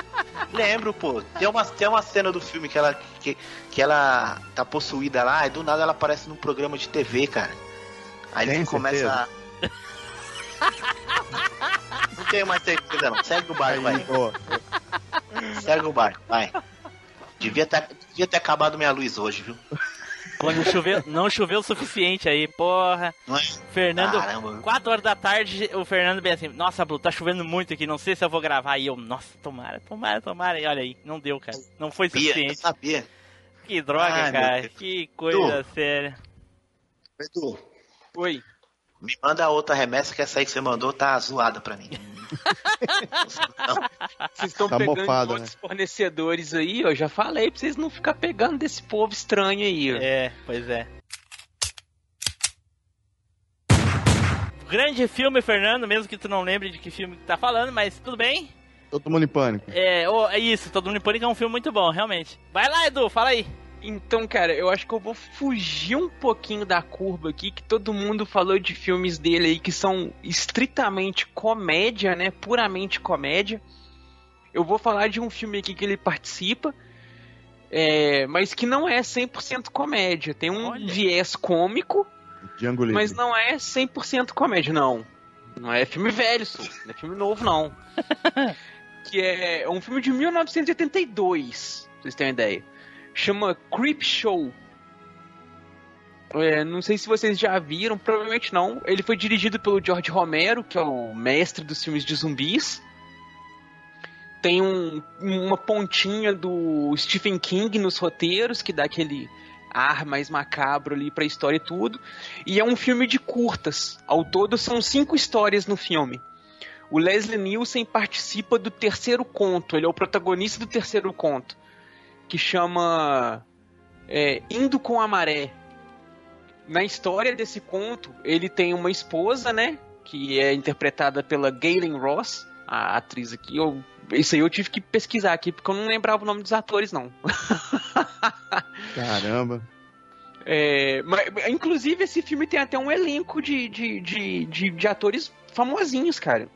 lembro, pô. Tem uma, tem uma cena do filme que ela, que, que ela tá possuída lá e do nada ela aparece num programa de TV, cara. Aí Tem ele começa a... Não tenho mais certeza, não. Segue o barco, Aí, vai. ó, Segue o barco, vai. Devia ter, devia ter acabado minha luz hoje, viu? Quando choveu, não choveu o suficiente aí, porra. Não é? Fernando, Caramba. 4 horas da tarde, o Fernando bem assim, nossa, Blue, tá chovendo muito aqui, não sei se eu vou gravar. E eu, nossa, tomara, tomara, tomara. E olha aí, não deu, cara. Não foi Sabia, eu suficiente. sabia. Que droga, Ai, cara. Que coisa séria. Edu, Oi. me manda outra remessa que essa aí que você mandou tá zoada pra mim. Vocês estão Tá pegando mofada, outros fornecedores aí, ó. Já falei pra vocês não ficar pegando desse povo estranho aí, ó. É, pois é. Grande filme, Fernando, mesmo que tu não lembre de que filme que tá falando, mas tudo bem. todo mundo em pânico. É, ô, é isso, Todo Mundo em Pânico é um filme muito bom, realmente. Vai lá, Edu, fala aí. Então, cara, eu acho que eu vou fugir um pouquinho da curva aqui, que todo mundo falou de filmes dele aí que são estritamente comédia, né? Puramente comédia. Eu vou falar de um filme aqui que ele participa, é, mas que não é 100% comédia. Tem um Olha. viés cômico, Django Livre. mas não é 100% comédia, não. Não é filme velho, só. Não é filme novo, não. que é um filme de 1982, pra vocês terem uma ideia. Chama Creep Show. É, não sei se vocês já viram, provavelmente não. Ele foi dirigido pelo George Romero, que é o mestre dos filmes de zumbis. Tem um- uma pontinha do Stephen King nos roteiros, que dá aquele ar mais macabro ali pra história e tudo. E é um filme de curtas. Ao todo são cinco histórias no filme. O Leslie Nielsen participa do terceiro conto, ele é o protagonista do terceiro conto, que chama é, Indo com a Maré. Na história desse conto, ele tem uma esposa, né? Que é interpretada pela Galen Ross, a atriz aqui. Eu, isso aí eu tive que pesquisar aqui, porque eu não lembrava o nome dos atores, não. Caramba. É, mas, inclusive, esse filme tem até um elenco de, de, de, de, de atores famosinhos, cara.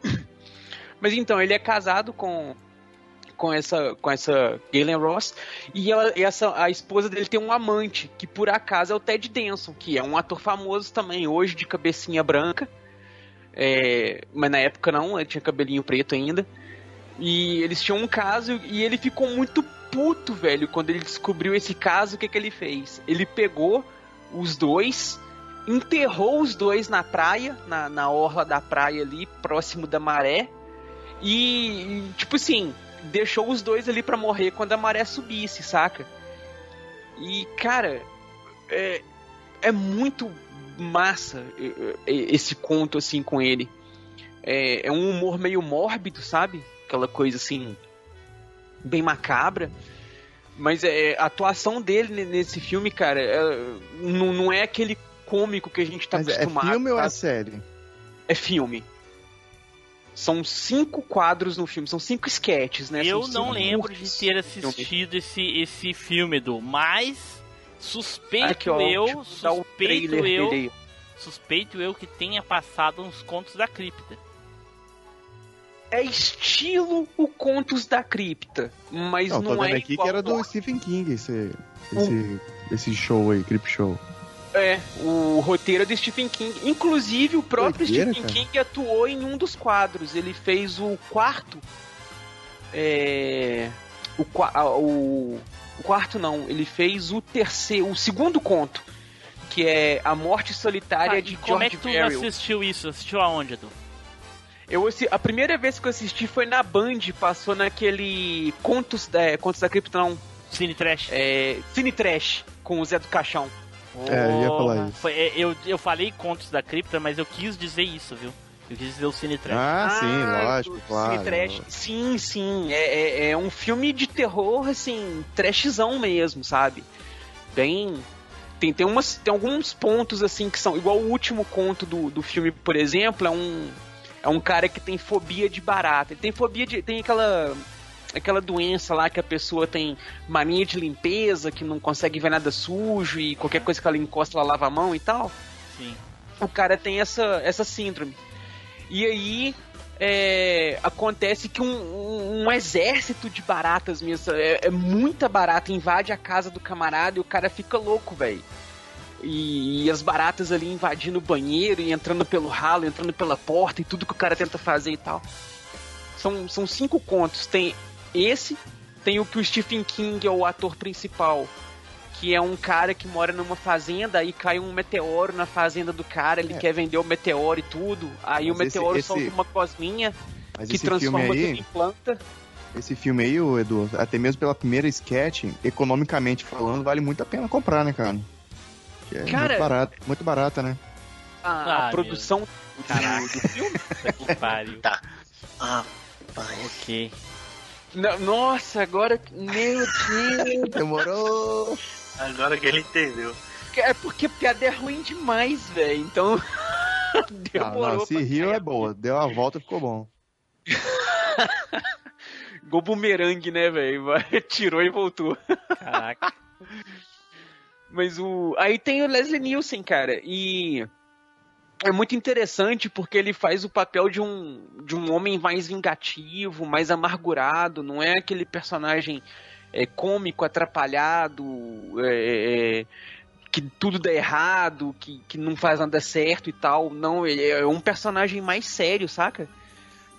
Mas então, ele é casado com com essa com essa Galen Ross. E ela, essa a esposa dele tem um amante que por acaso é o Ted Danson que é um ator famoso também hoje de cabecinha branca. É, mas na época não ele tinha cabelinho preto ainda. E eles tinham um caso e ele ficou muito puto velho quando ele descobriu esse caso o que que ele fez? Ele pegou os dois enterrou os dois na praia, na, na orla da praia ali, próximo da maré. E, tipo assim, deixou os dois ali para morrer quando a maré subisse, saca? E, cara, é, é muito massa é, é, esse conto, assim, com ele. É, é um humor meio mórbido, sabe? Aquela coisa, assim, bem macabra. Mas é, a atuação dele nesse filme, cara, é, não, não é aquele cômico que a gente tá Mas acostumado. é filme ou é sabe? série? É filme. São cinco quadros no filme, são cinco sketches, né? Eu não lembro de ter assistido esse, esse filme, Edu, mas suspeito Aqui, ó, eu, o suspeito eu, suspeito eu que tenha passado uns contos da cripta. É estilo o Contos da Cripta, mas Não, não, tô vendo é aqui igual que era do Stephen King esse, esse, esse show aí, Creep Show. É, o roteiro é do Stephen King. Inclusive, o próprio Doideira, Stephen cara. King atuou em um dos quadros. Ele fez o quarto. É. O, o, o quarto não, ele fez o terceiro, o segundo conto, que é A Morte Solitária Ah, de e como é George que tu assistiu isso? Assistiu aonde, Edu? Eu, a primeira vez que eu assisti foi na Band, passou naquele Contos, é, Contos da Cripta, não, Cine Trash? é, Cine Trash, com o Zé do Caixão. É, eu ia falar isso. foi- é, eu, eu falei contos da cripta, mas eu quis dizer isso, viu? Eu quis dizer o Cine Trash. Ah, sim, Ah, lógico, do claro. Cine Trash. Sim, sim. É, é, é um filme de terror, assim, trashzão mesmo, sabe? Bem. Tem, tem, umas, tem alguns pontos, assim, que são. Igual o último conto do, do filme, por exemplo, é um. É um cara que tem fobia de barata. Ele tem fobia de. Tem aquela. Aquela doença lá que a pessoa tem mania de limpeza, que não consegue ver nada sujo e qualquer coisa que ela encosta, ela lava a mão e tal Sim. o cara tem essa, essa síndrome. E aí é, acontece que um, um- um exército de baratas mesmo, é, é muita barata, invade a casa do camarada e o cara fica louco, velho. E, e as baratas ali invadindo o banheiro e entrando pelo ralo, entrando pela porta e tudo que o cara tenta fazer e tal. São, são cinco contos. Tem esse, tem o que o Stephen King é o ator principal, que é um cara que mora numa fazenda, aí cai um meteoro na fazenda do cara, ele É. quer vender o meteoro e tudo, aí Mas o meteoro esse- solta esse- uma cosminha Mas que transforma tudo aí, em planta. esse filme aí, Edu, até mesmo pela primeira sketch, economicamente falando, vale muito a pena comprar, né, cara? Que é Cara- muito barato, muito barata, né? A, Ah, a produção do, Caraca. do filme. Que pariu. Ah, pai. ok. Não, Nossa, agora. Meu Deus! Demorou! Agora que ele entendeu. É porque a piada é ruim demais, velho. Então. Demorou. não, se pra riu é boa. Deu a volta ficou bom. Igual bumerangue, né, velho? Tirou e voltou. Caraca. Mas o. Aí tem o Leslie Nielsen, cara, e. É muito interessante porque ele faz o papel de um, de um homem mais vingativo, mais amargurado, não é aquele personagem é, cômico, atrapalhado, é, é, que tudo dá errado, que, que não faz nada certo e tal. Não, ele é um personagem mais sério, saca?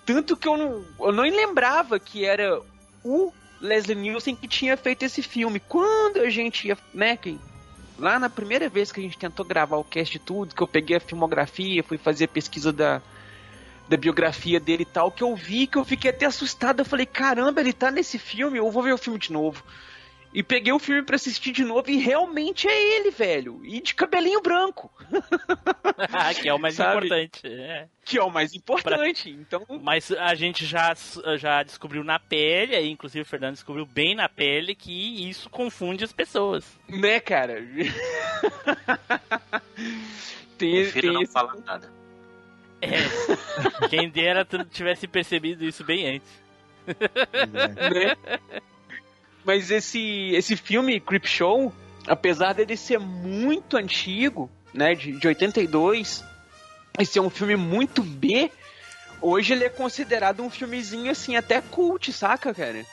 Tanto que eu não, eu não lembrava que era o Leslie Nielsen que tinha feito esse filme. Quando a gente ia, né, que lá na primeira vez que a gente tentou gravar o cast tudo, que eu peguei a filmografia, fui fazer a pesquisa da, da biografia dele e tal, que eu vi que eu fiquei até assustado. Eu falei, caramba, ele tá nesse filme, eu vou ver o filme de novo. E peguei o filme pra assistir de novo e realmente é ele, velho. E de cabelinho branco, que é o mais Sabe? importante. é. que é o mais importante. Então, Mas a gente já, já descobriu na pele, aí inclusive o Fernando descobriu bem na pele, que isso confunde as pessoas. né, cara? tem, Prefiro tem não esse falar nada. É. Quem dera tu tivesse percebido isso bem antes. É. né? Mas esse, esse filme, Creep Show, apesar dele ser muito antigo, né, de, de 82, e ser um filme muito B, hoje ele é considerado um filmezinho, assim, até cult, saca, cara?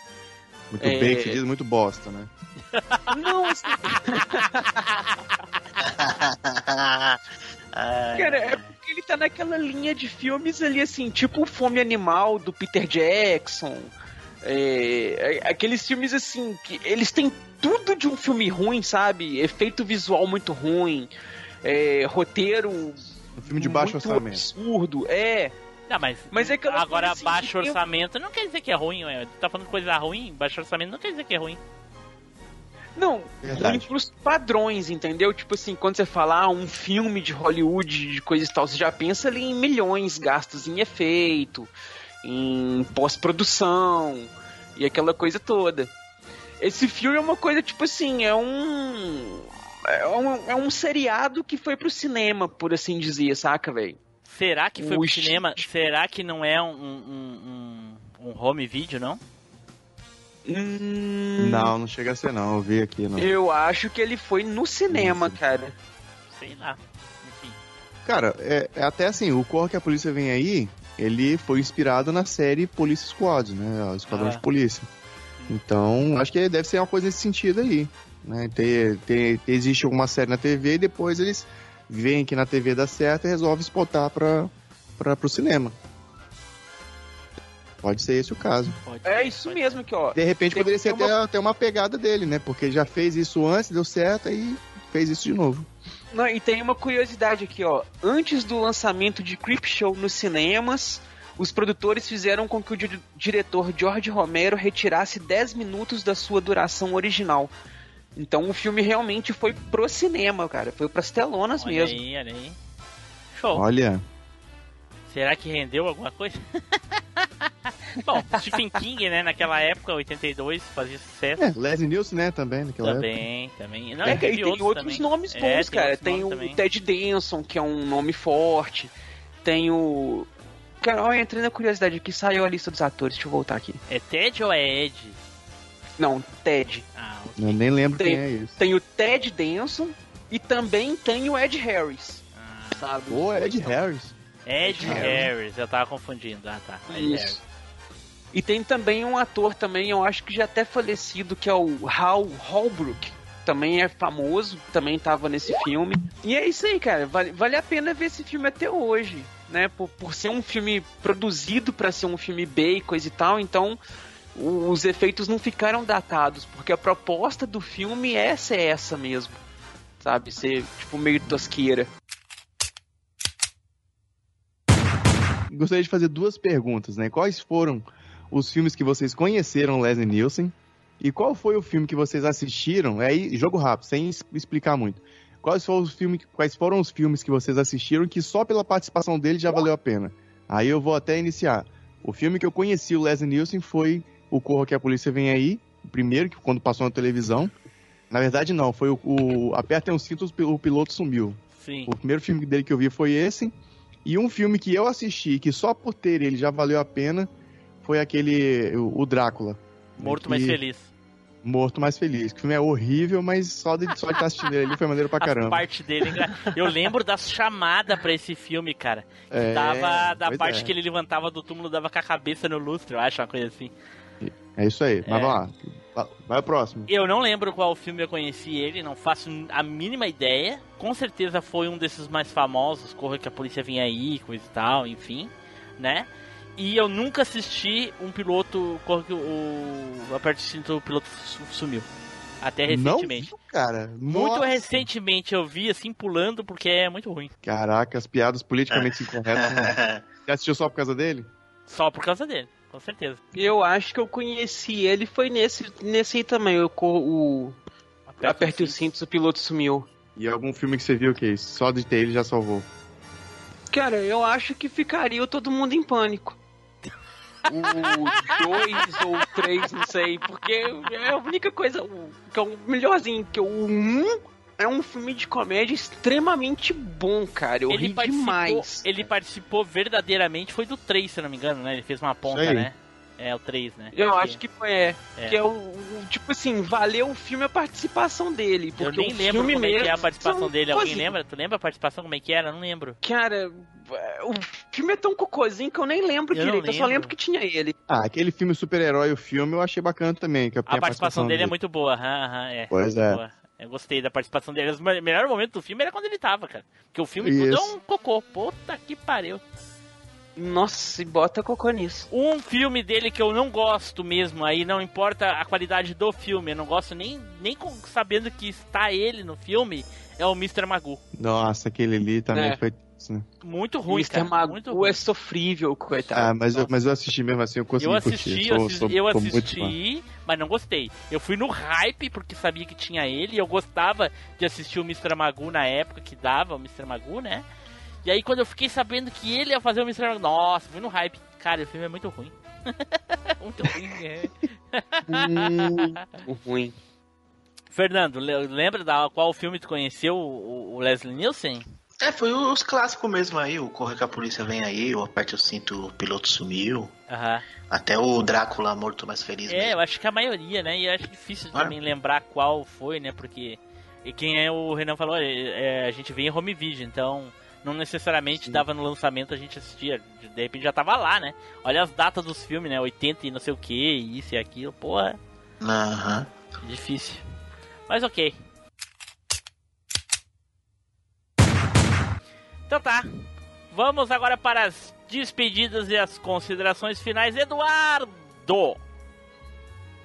Muito É. bem, que diz, muito bosta, né? Não, assim, cara, é porque ele tá naquela linha de filmes ali, assim, tipo o Fome Animal, do Peter Jackson, é, é, aqueles filmes, assim, que eles têm tudo de um filme ruim, sabe? Efeito visual muito ruim, é, roteiro. Um filme de baixo muito orçamento. absurdo. É. Não, mas, Mas é agora assim, baixo que eu- orçamento não quer dizer que é ruim, ué. Tu tá falando coisa ruim, baixo orçamento não quer dizer que é ruim. Não, Verdade. ruim pros padrões, entendeu? Tipo assim, quando você fala ah, um filme de Hollywood, de coisa e tal, você já pensa ali em milhões gastos em efeito, em pós-produção e aquela coisa toda. Esse filme é uma coisa, tipo assim, é um. É um, é um seriado que foi pro cinema, por assim dizer, saca, velho? Será que foi O pro cinema? Será que não é um, um, um, um home video, não? Hum, Não, não chega a ser não, eu vi aqui. Não. Eu acho que ele foi no cinema, cara. Sei lá. Enfim. Cara, é, é até assim, o Corra que a Polícia Vem Aí, ele foi inspirado na série Police Squad, né? O Esquadrão Ah. de Polícia. Então, acho que deve ser uma coisa nesse sentido aí. Né? Tem, tem- existe alguma série na TV e depois eles veem que na TV dá certo e resolvem exportar para pro cinema. Pode ser esse o caso. Pode É isso pode mesmo aqui, ó. De repente poderia ser até, até uma pegada dele, né? Porque ele já fez isso antes, deu certo e fez isso de novo. Não, e tem uma curiosidade aqui, ó. Antes do lançamento de Creepshow nos cinemas, os produtores fizeram com que o di- diretor George Romero retirasse 10 minutos da sua duração original. Então o filme realmente foi pro cinema, cara. Foi pras telonas Olha mesmo. aí, olha aí. Show. Olha, Será que rendeu alguma coisa? Bom, Stephen King, né, naquela época, 82, fazia sucesso. é, Leslie Nielsen, né, também, naquela época. também, também. Não, É, teve tem outros, também. nomes É, bons, tem cara. Tem nomes o também. Ted Denson, que é um nome forte. Tem o. Cara, olha, entrei na curiosidade aqui, saiu a lista dos atores. Deixa eu voltar aqui. É Ted ou é Ed? Não, Ted. Ah, ok. Eu nem lembro Tem- quem é isso. Tem o Ted Denson e também tem o Ed Harris. Ah, Sabe? Pô, é Ed Harris. Ed Harris. Eu tava confundindo. Ah, tá. Ed Harris. Isso. E tem também um ator também, eu acho que já até falecido, que é o Hal Holbrook. Também é famoso, também tava nesse filme. E é isso aí, cara. Vale, vale a pena ver esse filme até hoje, né? Por, por ser um filme produzido pra ser um filme B e coisa e tal, então o- os efeitos não ficaram datados, porque a proposta do filme é ser essa mesmo. Sabe? Ser, tipo, meio tosqueira. Gostaria de fazer duas perguntas, né? Quais foram os filmes que vocês conheceram Leslie Nielsen? E qual foi o filme que vocês assistiram? É aí, jogo rápido, sem explicar muito. Quais foram, os filmes, quais foram os filmes que vocês assistiram que só pela participação dele já valeu a pena? Aí eu vou até iniciar. O filme que eu conheci o Leslie Nielsen foi O Corro que a Polícia Vem Aí, o primeiro, que quando passou na televisão. Na verdade, não, foi o, o Apertem os Cintos, o Piloto Sumiu. Sim. O primeiro filme dele que eu vi foi esse. E um filme que eu assisti, que só por ter ele já valeu a pena, foi aquele. O, o Drácula. Morto Que- mais feliz. Morto mais feliz. Que o filme é horrível, mas só de só de estar assistindo ele foi maneiro pra caramba. partes dele. engra- Eu lembro das chamadas pra esse filme, cara. É, Dava da parte é. que ele levantava do túmulo, dava com a cabeça no lustre, eu acho, uma coisa assim. É isso aí. Mas É. vamos lá. Vai- o próximo. Eu não lembro qual filme eu conheci ele, não faço a mínima ideia. Com certeza foi um desses mais famosos, Corra que a Polícia Vinha Aí, coisa e tal, enfim, né? E eu nunca assisti um piloto, Corra que o... Aperte o cinto, o piloto su- sumiu. Até recentemente. Não, cara. Muito Nossa. recentemente eu vi, assim, pulando, porque é muito ruim. Caraca, as piadas politicamente incorretas. né? Você assistiu só por causa dele? Só por causa dele, com certeza. Eu acho que eu conheci ele, foi nesse, nesse aí também. O, co- o Aperte os cintos, o piloto sumiu. E algum filme que você viu que só de ter ele já Cara, eu acho que ficaria o Todo Mundo em Pânico. O 2 ou o 3, não sei, porque é a única coisa o- que é o melhorzinho, que o 1 é um filme de comédia extremamente bom, cara. Eu ele ri participou, demais. ele participou verdadeiramente, foi do 3, se eu não me engano, né? Ele fez uma ponta, né? É, o 3, né? Eu acho que foi, é. É. Que é o, o- Tipo assim, valeu o filme a participação dele. Porque Eu nem o lembro filme como é que é a mesmo participação dele. Alguém lembra? Tu lembra a participação como é que era? Eu não lembro. Cara, o filme é tão cocôzinho que eu nem lembro Eu direito. Eu só lembro. lembro que tinha ele. Ah, aquele filme super-herói, o filme, eu achei bacana também. Que A participação dele é muito boa. aham, é. Pois muito é. boa. Eu gostei da participação dele. O melhor momento do filme era quando ele tava, cara. Porque o filme tudo é um cocô. Puta que pariu. Nossa, e bota cocô nisso. Um filme dele que eu não gosto mesmo, aí não importa a qualidade do filme, eu não gosto nem, nem sabendo que está ele no filme, é o Mr. Magoo. Nossa, aquele ali também É. foi. Né? Muito ruim, Mr. cara. Magoo muito ruim. é sofrível, coitado. Ah, mas eu, mas eu assisti mesmo assim, eu consegui Eu assisti, curtir. eu Sou- assisti, sou- eu sou assisti, mas não gostei. Eu fui no hype porque sabia que tinha ele, e eu gostava de assistir o Mr. Magoo na época que dava o Mr. Magoo, né? E aí quando eu fiquei sabendo que ele ia fazer o Mr. Magoo, nossa, fui no hype. Cara, o filme é muito ruim. muito ruim. é. Muito ruim. Fernando, le- lembra da qual filme tu conheceu o, o Leslie Nielsen? É, foi os clássicos mesmo aí, o Corre que a Polícia Vem Aí, o Aperte o Cinto, o Piloto Sumiu, Aham. até o Drácula Morto Mais Feliz É, mesmo. eu acho que a maioria, né? E eu acho difícil Ah. também lembrar qual foi, né? Porque e quem é o Renan falou, é, é, a gente vem em home video, então não necessariamente dava no lançamento a gente assistia. De repente já tava lá, né? Olha as datas dos filmes, né? 80 e não sei o que, isso e aquilo, porra, Aham. difícil. Mas ok. Então tá. Vamos agora para as despedidas e as considerações finais. Eduardo!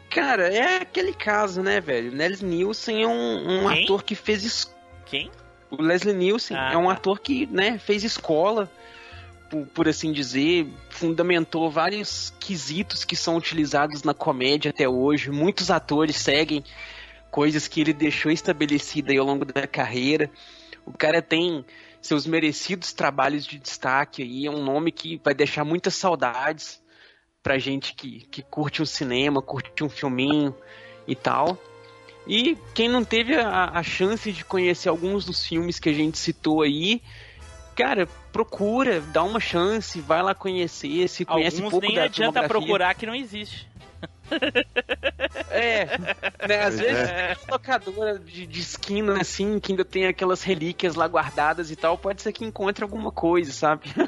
Cara, é aquele caso, né, velho? Leslie Nielsen é um, um ator que fez. es- Quem? O Leslie Nielsen Ah, é um tá. ator que, né, fez escola, por, por assim dizer, fundamentou vários quesitos que são utilizados na comédia até hoje. Muitos atores seguem coisas que ele deixou estabelecida aí ao longo da carreira. O cara tem seus merecidos trabalhos de destaque aí, é um nome que vai deixar muitas saudades pra gente que, que curte o cinema, curte um filminho e tal. E quem não teve a, a chance de conhecer alguns dos filmes que a gente citou aí, cara, procura, dá uma chance, vai lá conhecer, se conhece Alguns pouco nem da adianta procurar que não existe. É, né, às Pois vezes é. uma locadora de, de esquina, assim, que ainda tem aquelas relíquias lá guardadas e tal, pode ser que encontre alguma coisa, sabe?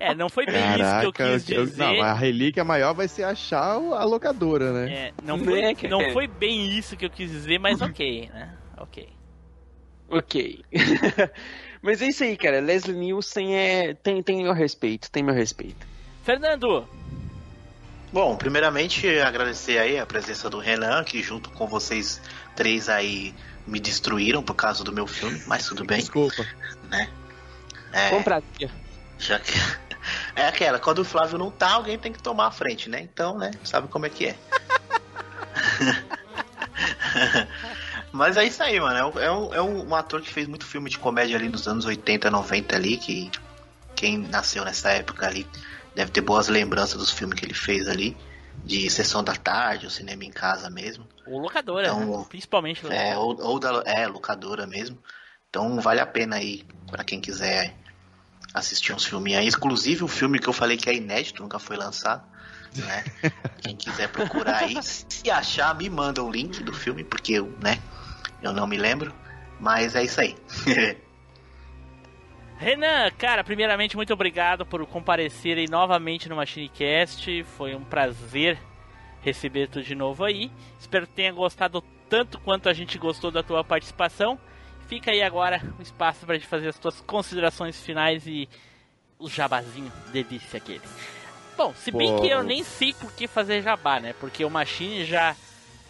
É, não foi bem isso que eu Caraca, quis eu- dizer. não, a relíquia maior vai ser achar o- a locadora, né? É, não, Né, foi, cara? não foi bem isso que eu quis dizer, mas ok, né? Ok. Ok. Mas é isso aí, cara. Leslie Nielsen é... tem, tem meu respeito, tem meu respeito. Fernando, Bom, primeiramente agradecer aí a presença do Renan, que junto com vocês três aí me destruíram por causa do meu filme, mas tudo bem, Desculpa. né? É, prazer. já que é aquela, quando o Flávio não tá, alguém tem que tomar a frente, né? Então, né, sabe como é que é. Mas é isso aí, mano. É um, é um, é um ator que fez muito filme de comédia ali nos anos 80, 90 ali, que quem nasceu nessa época ali deve ter boas lembranças dos filmes que ele fez ali, de sessão da tarde, o cinema em casa mesmo. ou locadora, Então, né? principalmente. É, ou, ou da é, locadora mesmo. Então vale a pena aí pra quem quiser assistir uns filminhos aí. Inclusive o filme que eu falei que é inédito, nunca foi lançado. Né? quem quiser procurar aí, se achar, me manda o link do filme, porque eu, né, eu não me lembro. Mas é isso aí. Renan, cara, primeiramente, muito obrigado por comparecer aí novamente no MachineCast. Foi um prazer receber tu de novo aí. Espero que tenha gostado tanto quanto a gente gostou da tua participação. Fica aí agora o espaço para gente fazer as tuas considerações finais e o jabazinho delícia aquele. Bom, se bem Pô. que eu nem sei por que fazer jabá, né? Porque o Machine já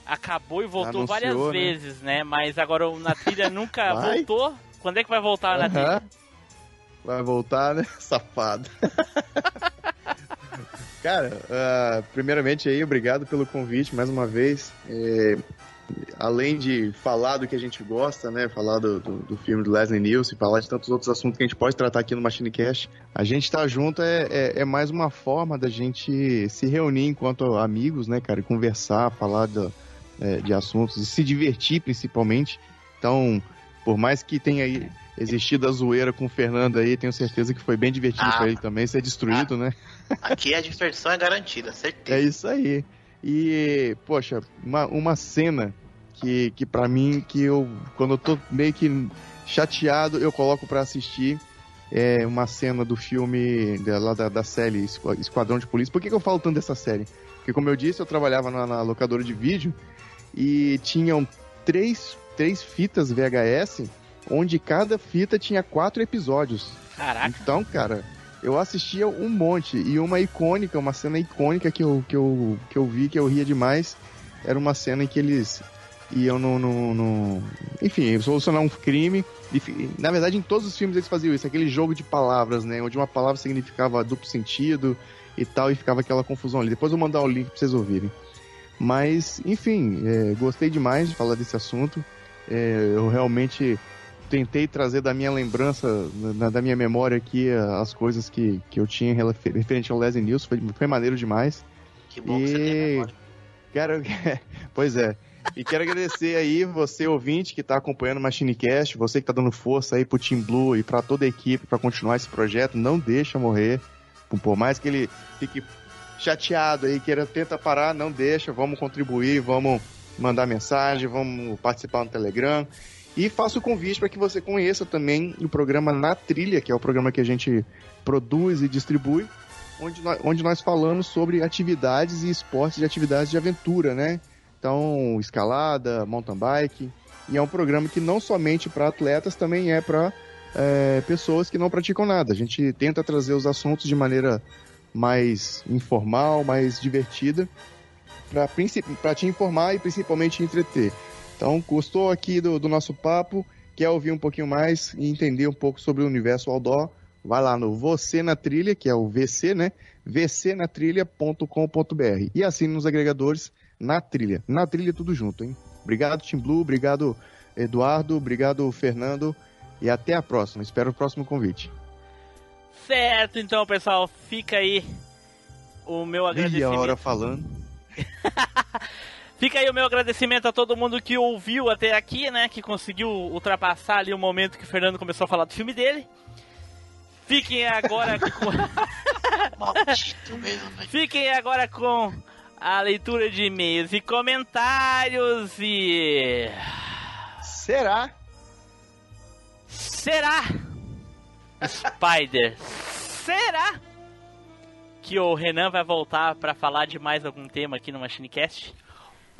acabou e voltou Anunciou, várias né? vezes, né? Mas agora o Na Trilha nunca Vai. voltou. Quando é que vai voltar na trilha? Vai voltar, né? Safado. Cara, ah, primeiramente aí, obrigado pelo convite mais uma vez. É, além de falar do que a gente gosta, né? Falar do, do, do filme do Leslie Nielsen, falar de tantos outros assuntos que a gente pode tratar aqui no Machine Cast, a gente estar junto é, é, é mais uma forma da gente se reunir enquanto amigos, né, cara? Conversar, falar do- é, de assuntos e se divertir principalmente. Então, por mais que tenha aí existido a zoeira com o Fernando aí, tenho certeza que foi bem divertido Ah. pra ele também ser destruído, né? Aqui a diversão é garantida, É certeza. isso aí. E, poxa, uma, uma cena que, que para mim, que eu, quando eu tô meio que chateado, eu coloco pra assistir. É uma cena do filme da, lá da, da série Esqua- Esquadrão de Polícia. Por que, que eu falo tanto dessa série? Porque, como eu disse, eu trabalhava na, na locadora de vídeo e tinham três, três fitas VHS, onde cada fita tinha quatro episódios. Caraca. Então, cara, eu assistia um monte. E uma icônica, uma cena icônica que eu, que eu, que eu vi, que eu ria demais, era uma cena em que eles iam no. no, no enfim, solucionar um crime. Na verdade, em todos os filmes eles faziam isso, aquele jogo de palavras, né? Onde uma palavra significava duplo sentido e tal, e ficava aquela confusão ali. Depois eu vou mandar o link pra vocês ouvirem. Mas, enfim, é, gostei demais de falar desse assunto. É, eu realmente tentei trazer da minha lembrança, da, da minha memória aqui, as coisas que, que eu tinha referente ao Leslie News. Foi, foi maneiro demais. Que bom e... que você tem memória. Quero... pois é. E quero agradecer aí você, ouvinte, que está acompanhando o MachineCast, você que está dando força aí pro Team Blue e para toda a equipe para continuar esse projeto. Não deixa morrer. Por mais que ele fique chateado aí, queira tenta parar, não deixa. Vamos contribuir, vamos mandar mensagem, vamos participar no Telegram. E faço o convite para que você conheça também o programa Na Trilha, que é o programa que a gente produz e distribui, onde nós, onde nós falamos sobre atividades e esportes de atividades de aventura, né? Então, escalada, mountain bike. E é um programa que não somente para atletas, também é para é, pessoas que não praticam nada. A gente tenta trazer os assuntos de maneira mais informal, mais divertida, para te informar e principalmente entreter. Então, gostou aqui do, do nosso papo, quer ouvir um pouquinho mais e entender um pouco sobre o universo outdoor, vai lá no Você na Trilha, que é o VC, né? vcnatrilha.com.br e assine nos agregadores na trilha. Na trilha tudo junto, hein? Obrigado, Tim Blue, obrigado, Eduardo, obrigado, Fernando, e até a próxima. Espero o próximo convite. Certo, então, pessoal, fica aí o meu agradecimento. Meia hora falando. Fica aí o meu agradecimento a todo mundo que ouviu até aqui, né? Que conseguiu ultrapassar ali o momento que o Fernando começou a falar do filme dele. Fiquem agora com. Maldito mesmo, velho. Fiquem agora com a leitura de e-mails e comentários e. Será? Será? Spider, será que o Renan vai voltar para falar de mais algum tema aqui no MachineCast?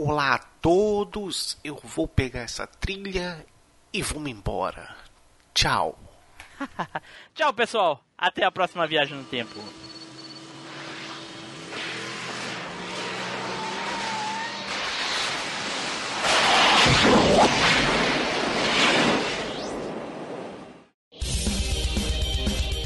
Olá a todos, eu vou pegar essa trilha e vou-me embora. Tchau. Tchau, pessoal. Até a próxima viagem no tempo.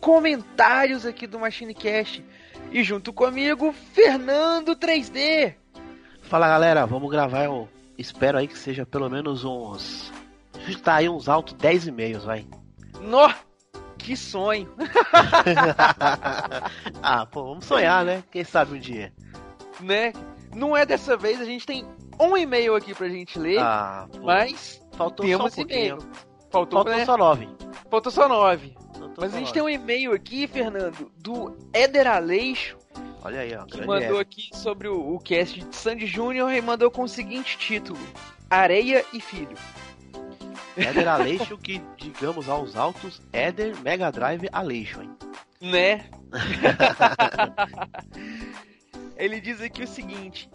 comentários aqui do MachineCast. E junto comigo, Fernando 3D. Fala galera, vamos gravar. Eu espero aí que seja pelo menos uns. Tá aí uns altos 10 e-mails, vai. Nó! Que sonho! ah, pô, vamos sonhar, né? Quem sabe um dia. né? Não é dessa vez, a gente tem um e-mail aqui pra gente ler, Ah, pô, mas faltou temos só um e-mail. Faltou, Faltou né? só 9. Faltou só nove. Mas a gente tem um e-mail aqui, Fernando, do Éder Aleixo, Olha aí, ó. que mandou F. aqui sobre o, o cast de Sandy Júnior e mandou com o seguinte título: Areia e Filho. Éder Aleixo, que digamos aos altos, Éder Mega Drive Aleixo, hein? Né? Ele diz aqui o seguinte: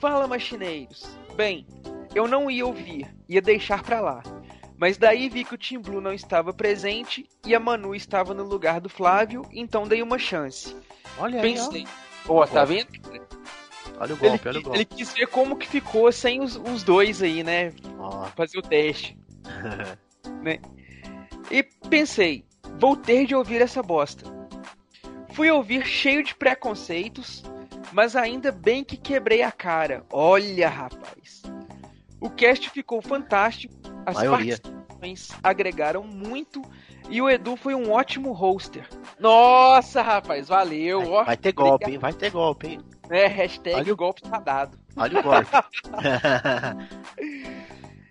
Fala, machineiros. Bem, eu não ia ouvir, ia deixar pra lá. Mas daí vi que o Tim Blue não estava presente e a Manu estava no lugar do Flávio, então dei uma chance. Olha aí, Pensei. Ó, tá vendo? Olha o Ele, golpe, olha o golpe. ele quis ver como que ficou sem os, os dois aí, né? Ó. Fazer o teste. E pensei, vou ter de ouvir essa bosta. Fui ouvir cheio de preconceitos, mas ainda bem que quebrei a cara. Olha, rapaz. O cast ficou fantástico, as Maioria. participações agregaram muito e o Edu foi um ótimo hoster. Nossa, rapaz, valeu. ó. Vai, vai ter golpe, hein? Vai ter golpe, hein? É, hashtag Olha o- golpe tá dado. Olha o golpe.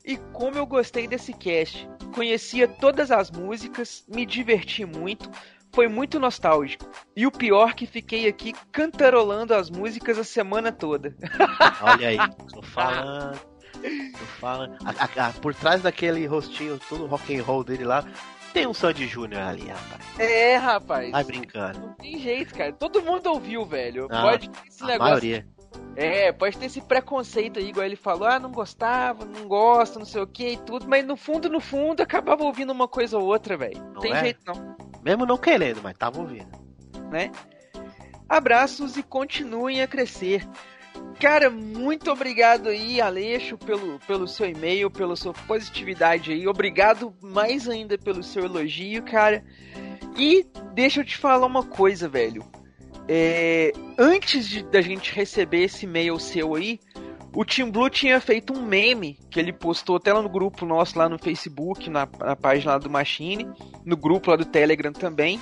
E como eu gostei desse cast. Conhecia todas as músicas, me diverti muito. foi muito nostálgico. E o pior que fiquei aqui cantarolando as músicas a semana toda. Olha aí, tô falando. Falando. A- a- por trás daquele rostinho todo rock and roll dele lá, tem um Sandy Júnior ali, rapaz. É, rapaz. Vai brincando. Não tem jeito, cara. Todo mundo ouviu, velho. Ah, pode ter esse A negócio. maioria. É, pode ter esse preconceito aí, igual ele falou, ah, não gostava, não gosta, não sei o que e tudo, mas no fundo, no fundo, acabava ouvindo uma coisa ou outra, velho. Não Não tem é? jeito não, Mesmo não querendo, mas tava ouvindo. né? Abraços e continuem a crescer. Cara, muito obrigado aí, Aleixo, pelo, pelo seu e-mail, pela sua positividade aí. Obrigado mais ainda pelo seu elogio, cara. E deixa eu te falar uma coisa, velho. É, antes de, da gente receber esse e-mail seu aí, o Tim Blue tinha feito um meme que ele postou até lá no grupo nosso, lá no Facebook, na, na página lá do Machine, no grupo lá do Telegram também,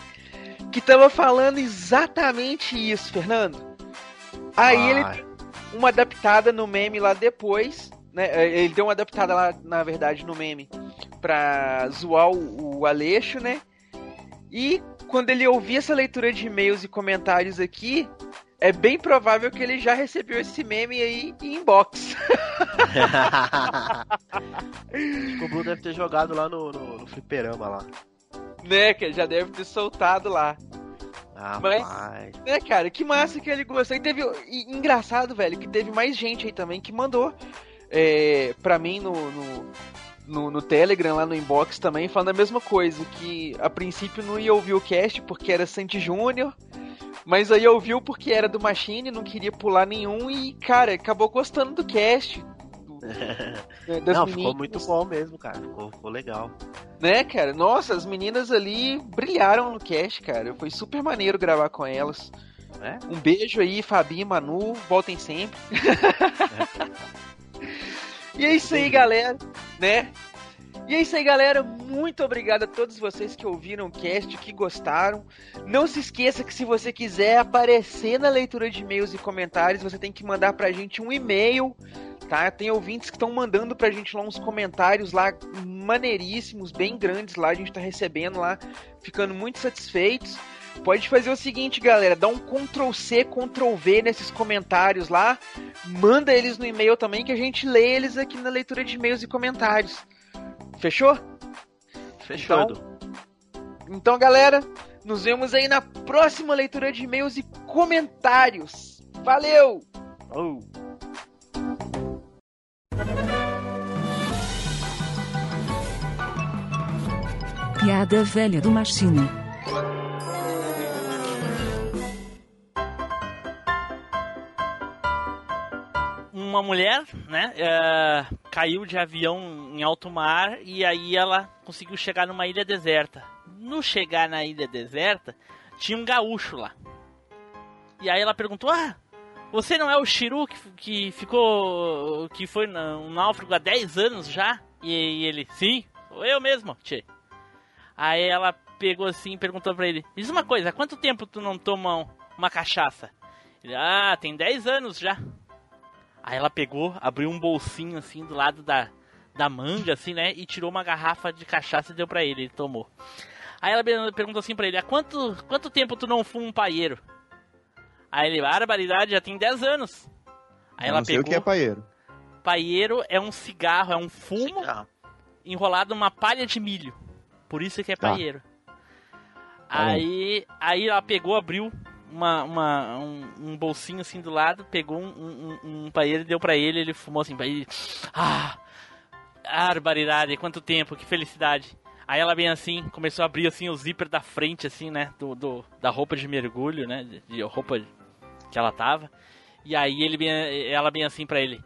que tava falando exatamente isso, Fernando. Aí Vai. ele uma adaptada no meme lá depois, né? Ele deu uma adaptada lá, na verdade, no meme pra zoar o, o Aleixo, né? E quando ele ouvir essa leitura de e-mails e comentários aqui, é bem provável que ele já recebeu esse meme aí em inbox. O Blue deve ter jogado lá no, no, no fliperama lá. né, que ele já deve ter soltado lá. Ah, Mas-. Né, cara, que massa que ele gostou. E teve. e engraçado, velho, que teve mais gente aí também que mandou é, pra mim no, no, no, no Telegram, lá no inbox também, falando a mesma coisa. Que a princípio não ia ouvir o cast porque era Santi Júnior. Mas aí ouviu porque era do Machine, não queria pular nenhum e, cara, acabou gostando do cast. Né, das Não, ficou meninas, muito bom mesmo, cara. Ficou, ficou legal. Né, cara? Nossa, as meninas ali brilharam no cast, cara. Foi super maneiro gravar com elas. É? Um beijo aí, Fabi e Manu. Voltem sempre. e é isso aí, galera. Né? E é isso aí, galera. Muito obrigado a todos vocês que ouviram o cast, que gostaram. Não se esqueça que se você quiser aparecer na leitura de e-mails e comentários, você tem que mandar pra gente um e-mail, tá? Tem ouvintes que estão mandando pra gente lá uns comentários lá maneiríssimos, bem grandes lá, a gente tá recebendo lá, ficando muito satisfeitos. Pode fazer o seguinte, galera, dá um Ctrl C, Ctrl V nesses comentários lá, manda eles no e-mail também que a gente lê eles aqui na leitura de e-mails e comentários. Fechou? Fechou, Então-. Então, galera, nos vemos aí na próxima leitura de e-mails e comentários. Valeu! Oh. Piada velha do Machine. uma mulher, né, é, caiu de avião em alto mar e aí ela conseguiu chegar numa ilha deserta. No chegar na ilha deserta, tinha um gaúcho lá. E aí ela perguntou: Ah, você não é o Shiru que, que ficou. que foi um náufrago há 10 anos já? E, ele: Sim, sou eu mesmo, tchê. Aí ela pegou assim e perguntou pra ele: Diz uma coisa, há quanto tempo tu não toma um- uma cachaça? Ele: Ah, tem 10 anos já. Aí ela pegou, abriu um bolsinho assim do lado da, da manga, assim, né? E tirou uma garrafa de cachaça e deu pra ele, ele tomou. Aí ela perguntou assim pra ele: há quanto, quanto tempo tu não fuma um paieiro? Aí ele, barbaridade, já tem 10 anos. Aí Eu ela não sei pegou. o que é paieiro. Paieiro é um cigarro, é um fumo Cigarro. enrolado numa palha de milho. Por isso que é Tá. paieiro. Aí, aí ela pegou, abriu uma, uma- um, um bolsinho assim do lado, pegou um, um, um, paieiro e deu pra ele, ele fumou assim, pra. Ah! Barbaridade, quanto tempo, que felicidade. Aí ela bem assim, começou a abrir assim o zíper da frente, assim, né? Do, do- da roupa de mergulho, né? De, de roupa que ela tava. E aí ele bem, ela bem assim pra ele.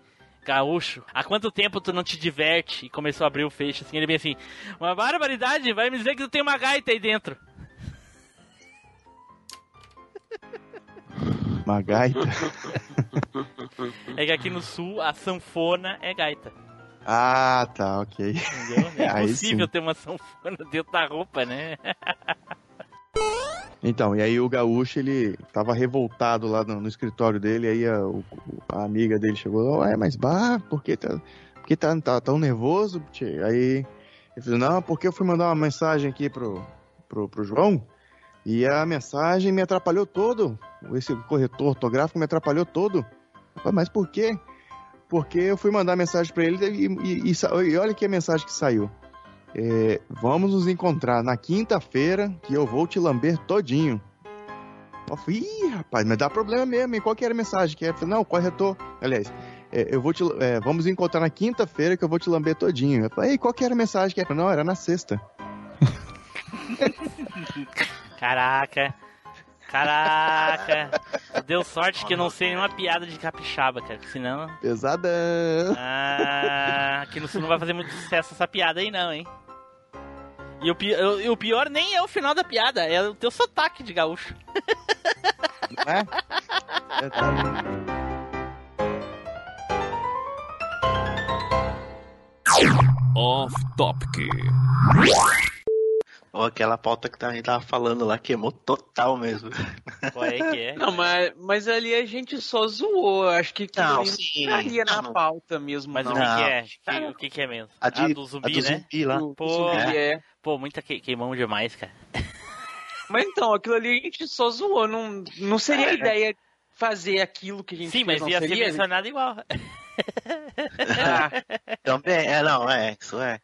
Gaúcho, há quanto tempo tu não te diverte? E começou a abrir o feixe assim, ele bem assim, uma barbaridade, vai me dizer que tu tem uma gaita aí dentro. Uma gaita. É que aqui no sul a sanfona é gaita. Ah, tá, ok. Entendeu? É impossível ter uma sanfona dentro da roupa, né? Então, e aí o gaúcho, ele tava revoltado lá no, no escritório dele, aí a, o- a amiga dele chegou, ué, mas bah, por que tá, por que tá, tá tão nervoso? tchê?" Aí ele falou, não, porque eu fui mandar uma mensagem aqui pro, pro, pro João, E a mensagem me atrapalhou todo. Esse corretor ortográfico me atrapalhou todo. Mas por quê? Porque eu fui mandar mensagem pra ele e, e- e e olha que a mensagem que saiu. É, vamos nos encontrar na quinta-feira que eu vou te lamber todinho. Eu falei, Ih, rapaz, mas dá problema mesmo, hein? Qual que era a mensagem? Que é, não, corretor. Aliás, é, eu vou te, é, vamos encontrar na quinta-feira que eu vou te lamber todinho. Eu falei, "Ei, qual que era a mensagem? Que é? Não, era na sexta. Caraca. Caraca. Deu sorte que eu não sei nenhuma piada de capixaba, cara. que Senão. Pesadão. Ah, aqui no sul não vai fazer muito sucesso essa piada aí, não, hein? E o, pi- o- e o pior nem é o final da piada, é o teu sotaque de gaúcho. Não é? Verdade. Off Topic. Ou aquela pauta que a gente tava falando lá queimou total mesmo. Qual é que é? Não, mas, mas ali a gente só zoou. Acho que Não, ali sim. não estaria na Não, pauta mesmo, Mas não. o que, que é? Que- o que, que é mesmo? A de- do a zumbi, do né? zumbi lá. Do- do Pô, zumbi, é. Pô, muita que, queimamos demais, cara. Mas então, aquilo ali a gente só zoou. Não, não seria a ideia fazer aquilo que a gente Sim, fez, mas não ia ser seria? mencionado igual. Ah, Também, é, não, é, isso é.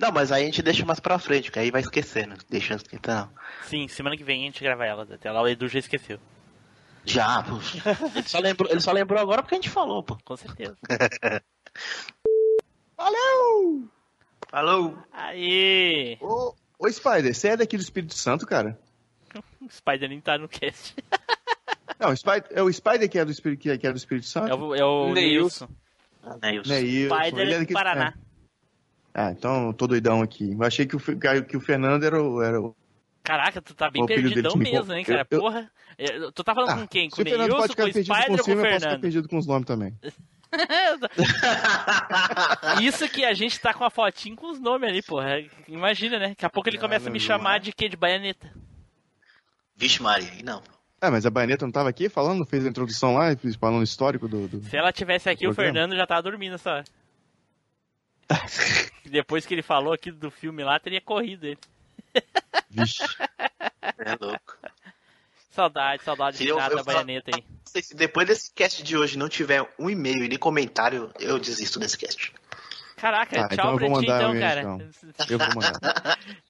Não, mas aí a gente deixa mais pra frente, que aí vai esquecendo. Deixa esquentar, não. Sim, semana que vem a gente grava ela. Até lá o Edu já esqueceu. Já, pô. Ele só, lembrou, ele só lembrou agora porque a gente falou, pô. Com certeza. Valeu! Falou! Aí! Ô, ô, Spider, você é daqui do Espírito Santo, cara? O Spider nem tá no cast. Não, o Spider, é o Spider que é do Espírito, que é, que é do Espírito Santo? É o, é o Neilson. Neilson. Neilson. Neilson, Spider ele é do Paraná. é. Ah, então eu tô doidão aqui. Eu achei que o, que o Fernando era o. Era o... Caraca, tu tá bem O apelido dele perdidão mesmo, hein, cara? eu- eu- Porra. É, Tu tá falando Ah, com quem? Com o Fernando Neilson, pode com ficar o perdido Spider com o ou com o filme, eu posso ficar Fernando? perdido com os nomes também. Isso que a gente tá com a fotinho com os nomes ali, porra. Imagina, né? Daqui a pouco ele começa a me chamar de quê? De baianeta. Vixe Maria, aí não. Ah, mas a Baioneta não tava aqui falando, fez a introdução lá, falando o histórico do. do... Se ela tivesse aqui, o Programa. Fernando já tava dormindo essa hora. Depois que ele falou aqui do filme lá, teria corrido ele. Vixe. É louco. Saudade, saudade de nada da baianeta aí. Não sei se depois desse cast de hoje não tiver um e-mail e nem comentário, eu desisto desse cast. Caraca, Tá, tchau então pra ti então, cara. e-mail, Eu vou mandar.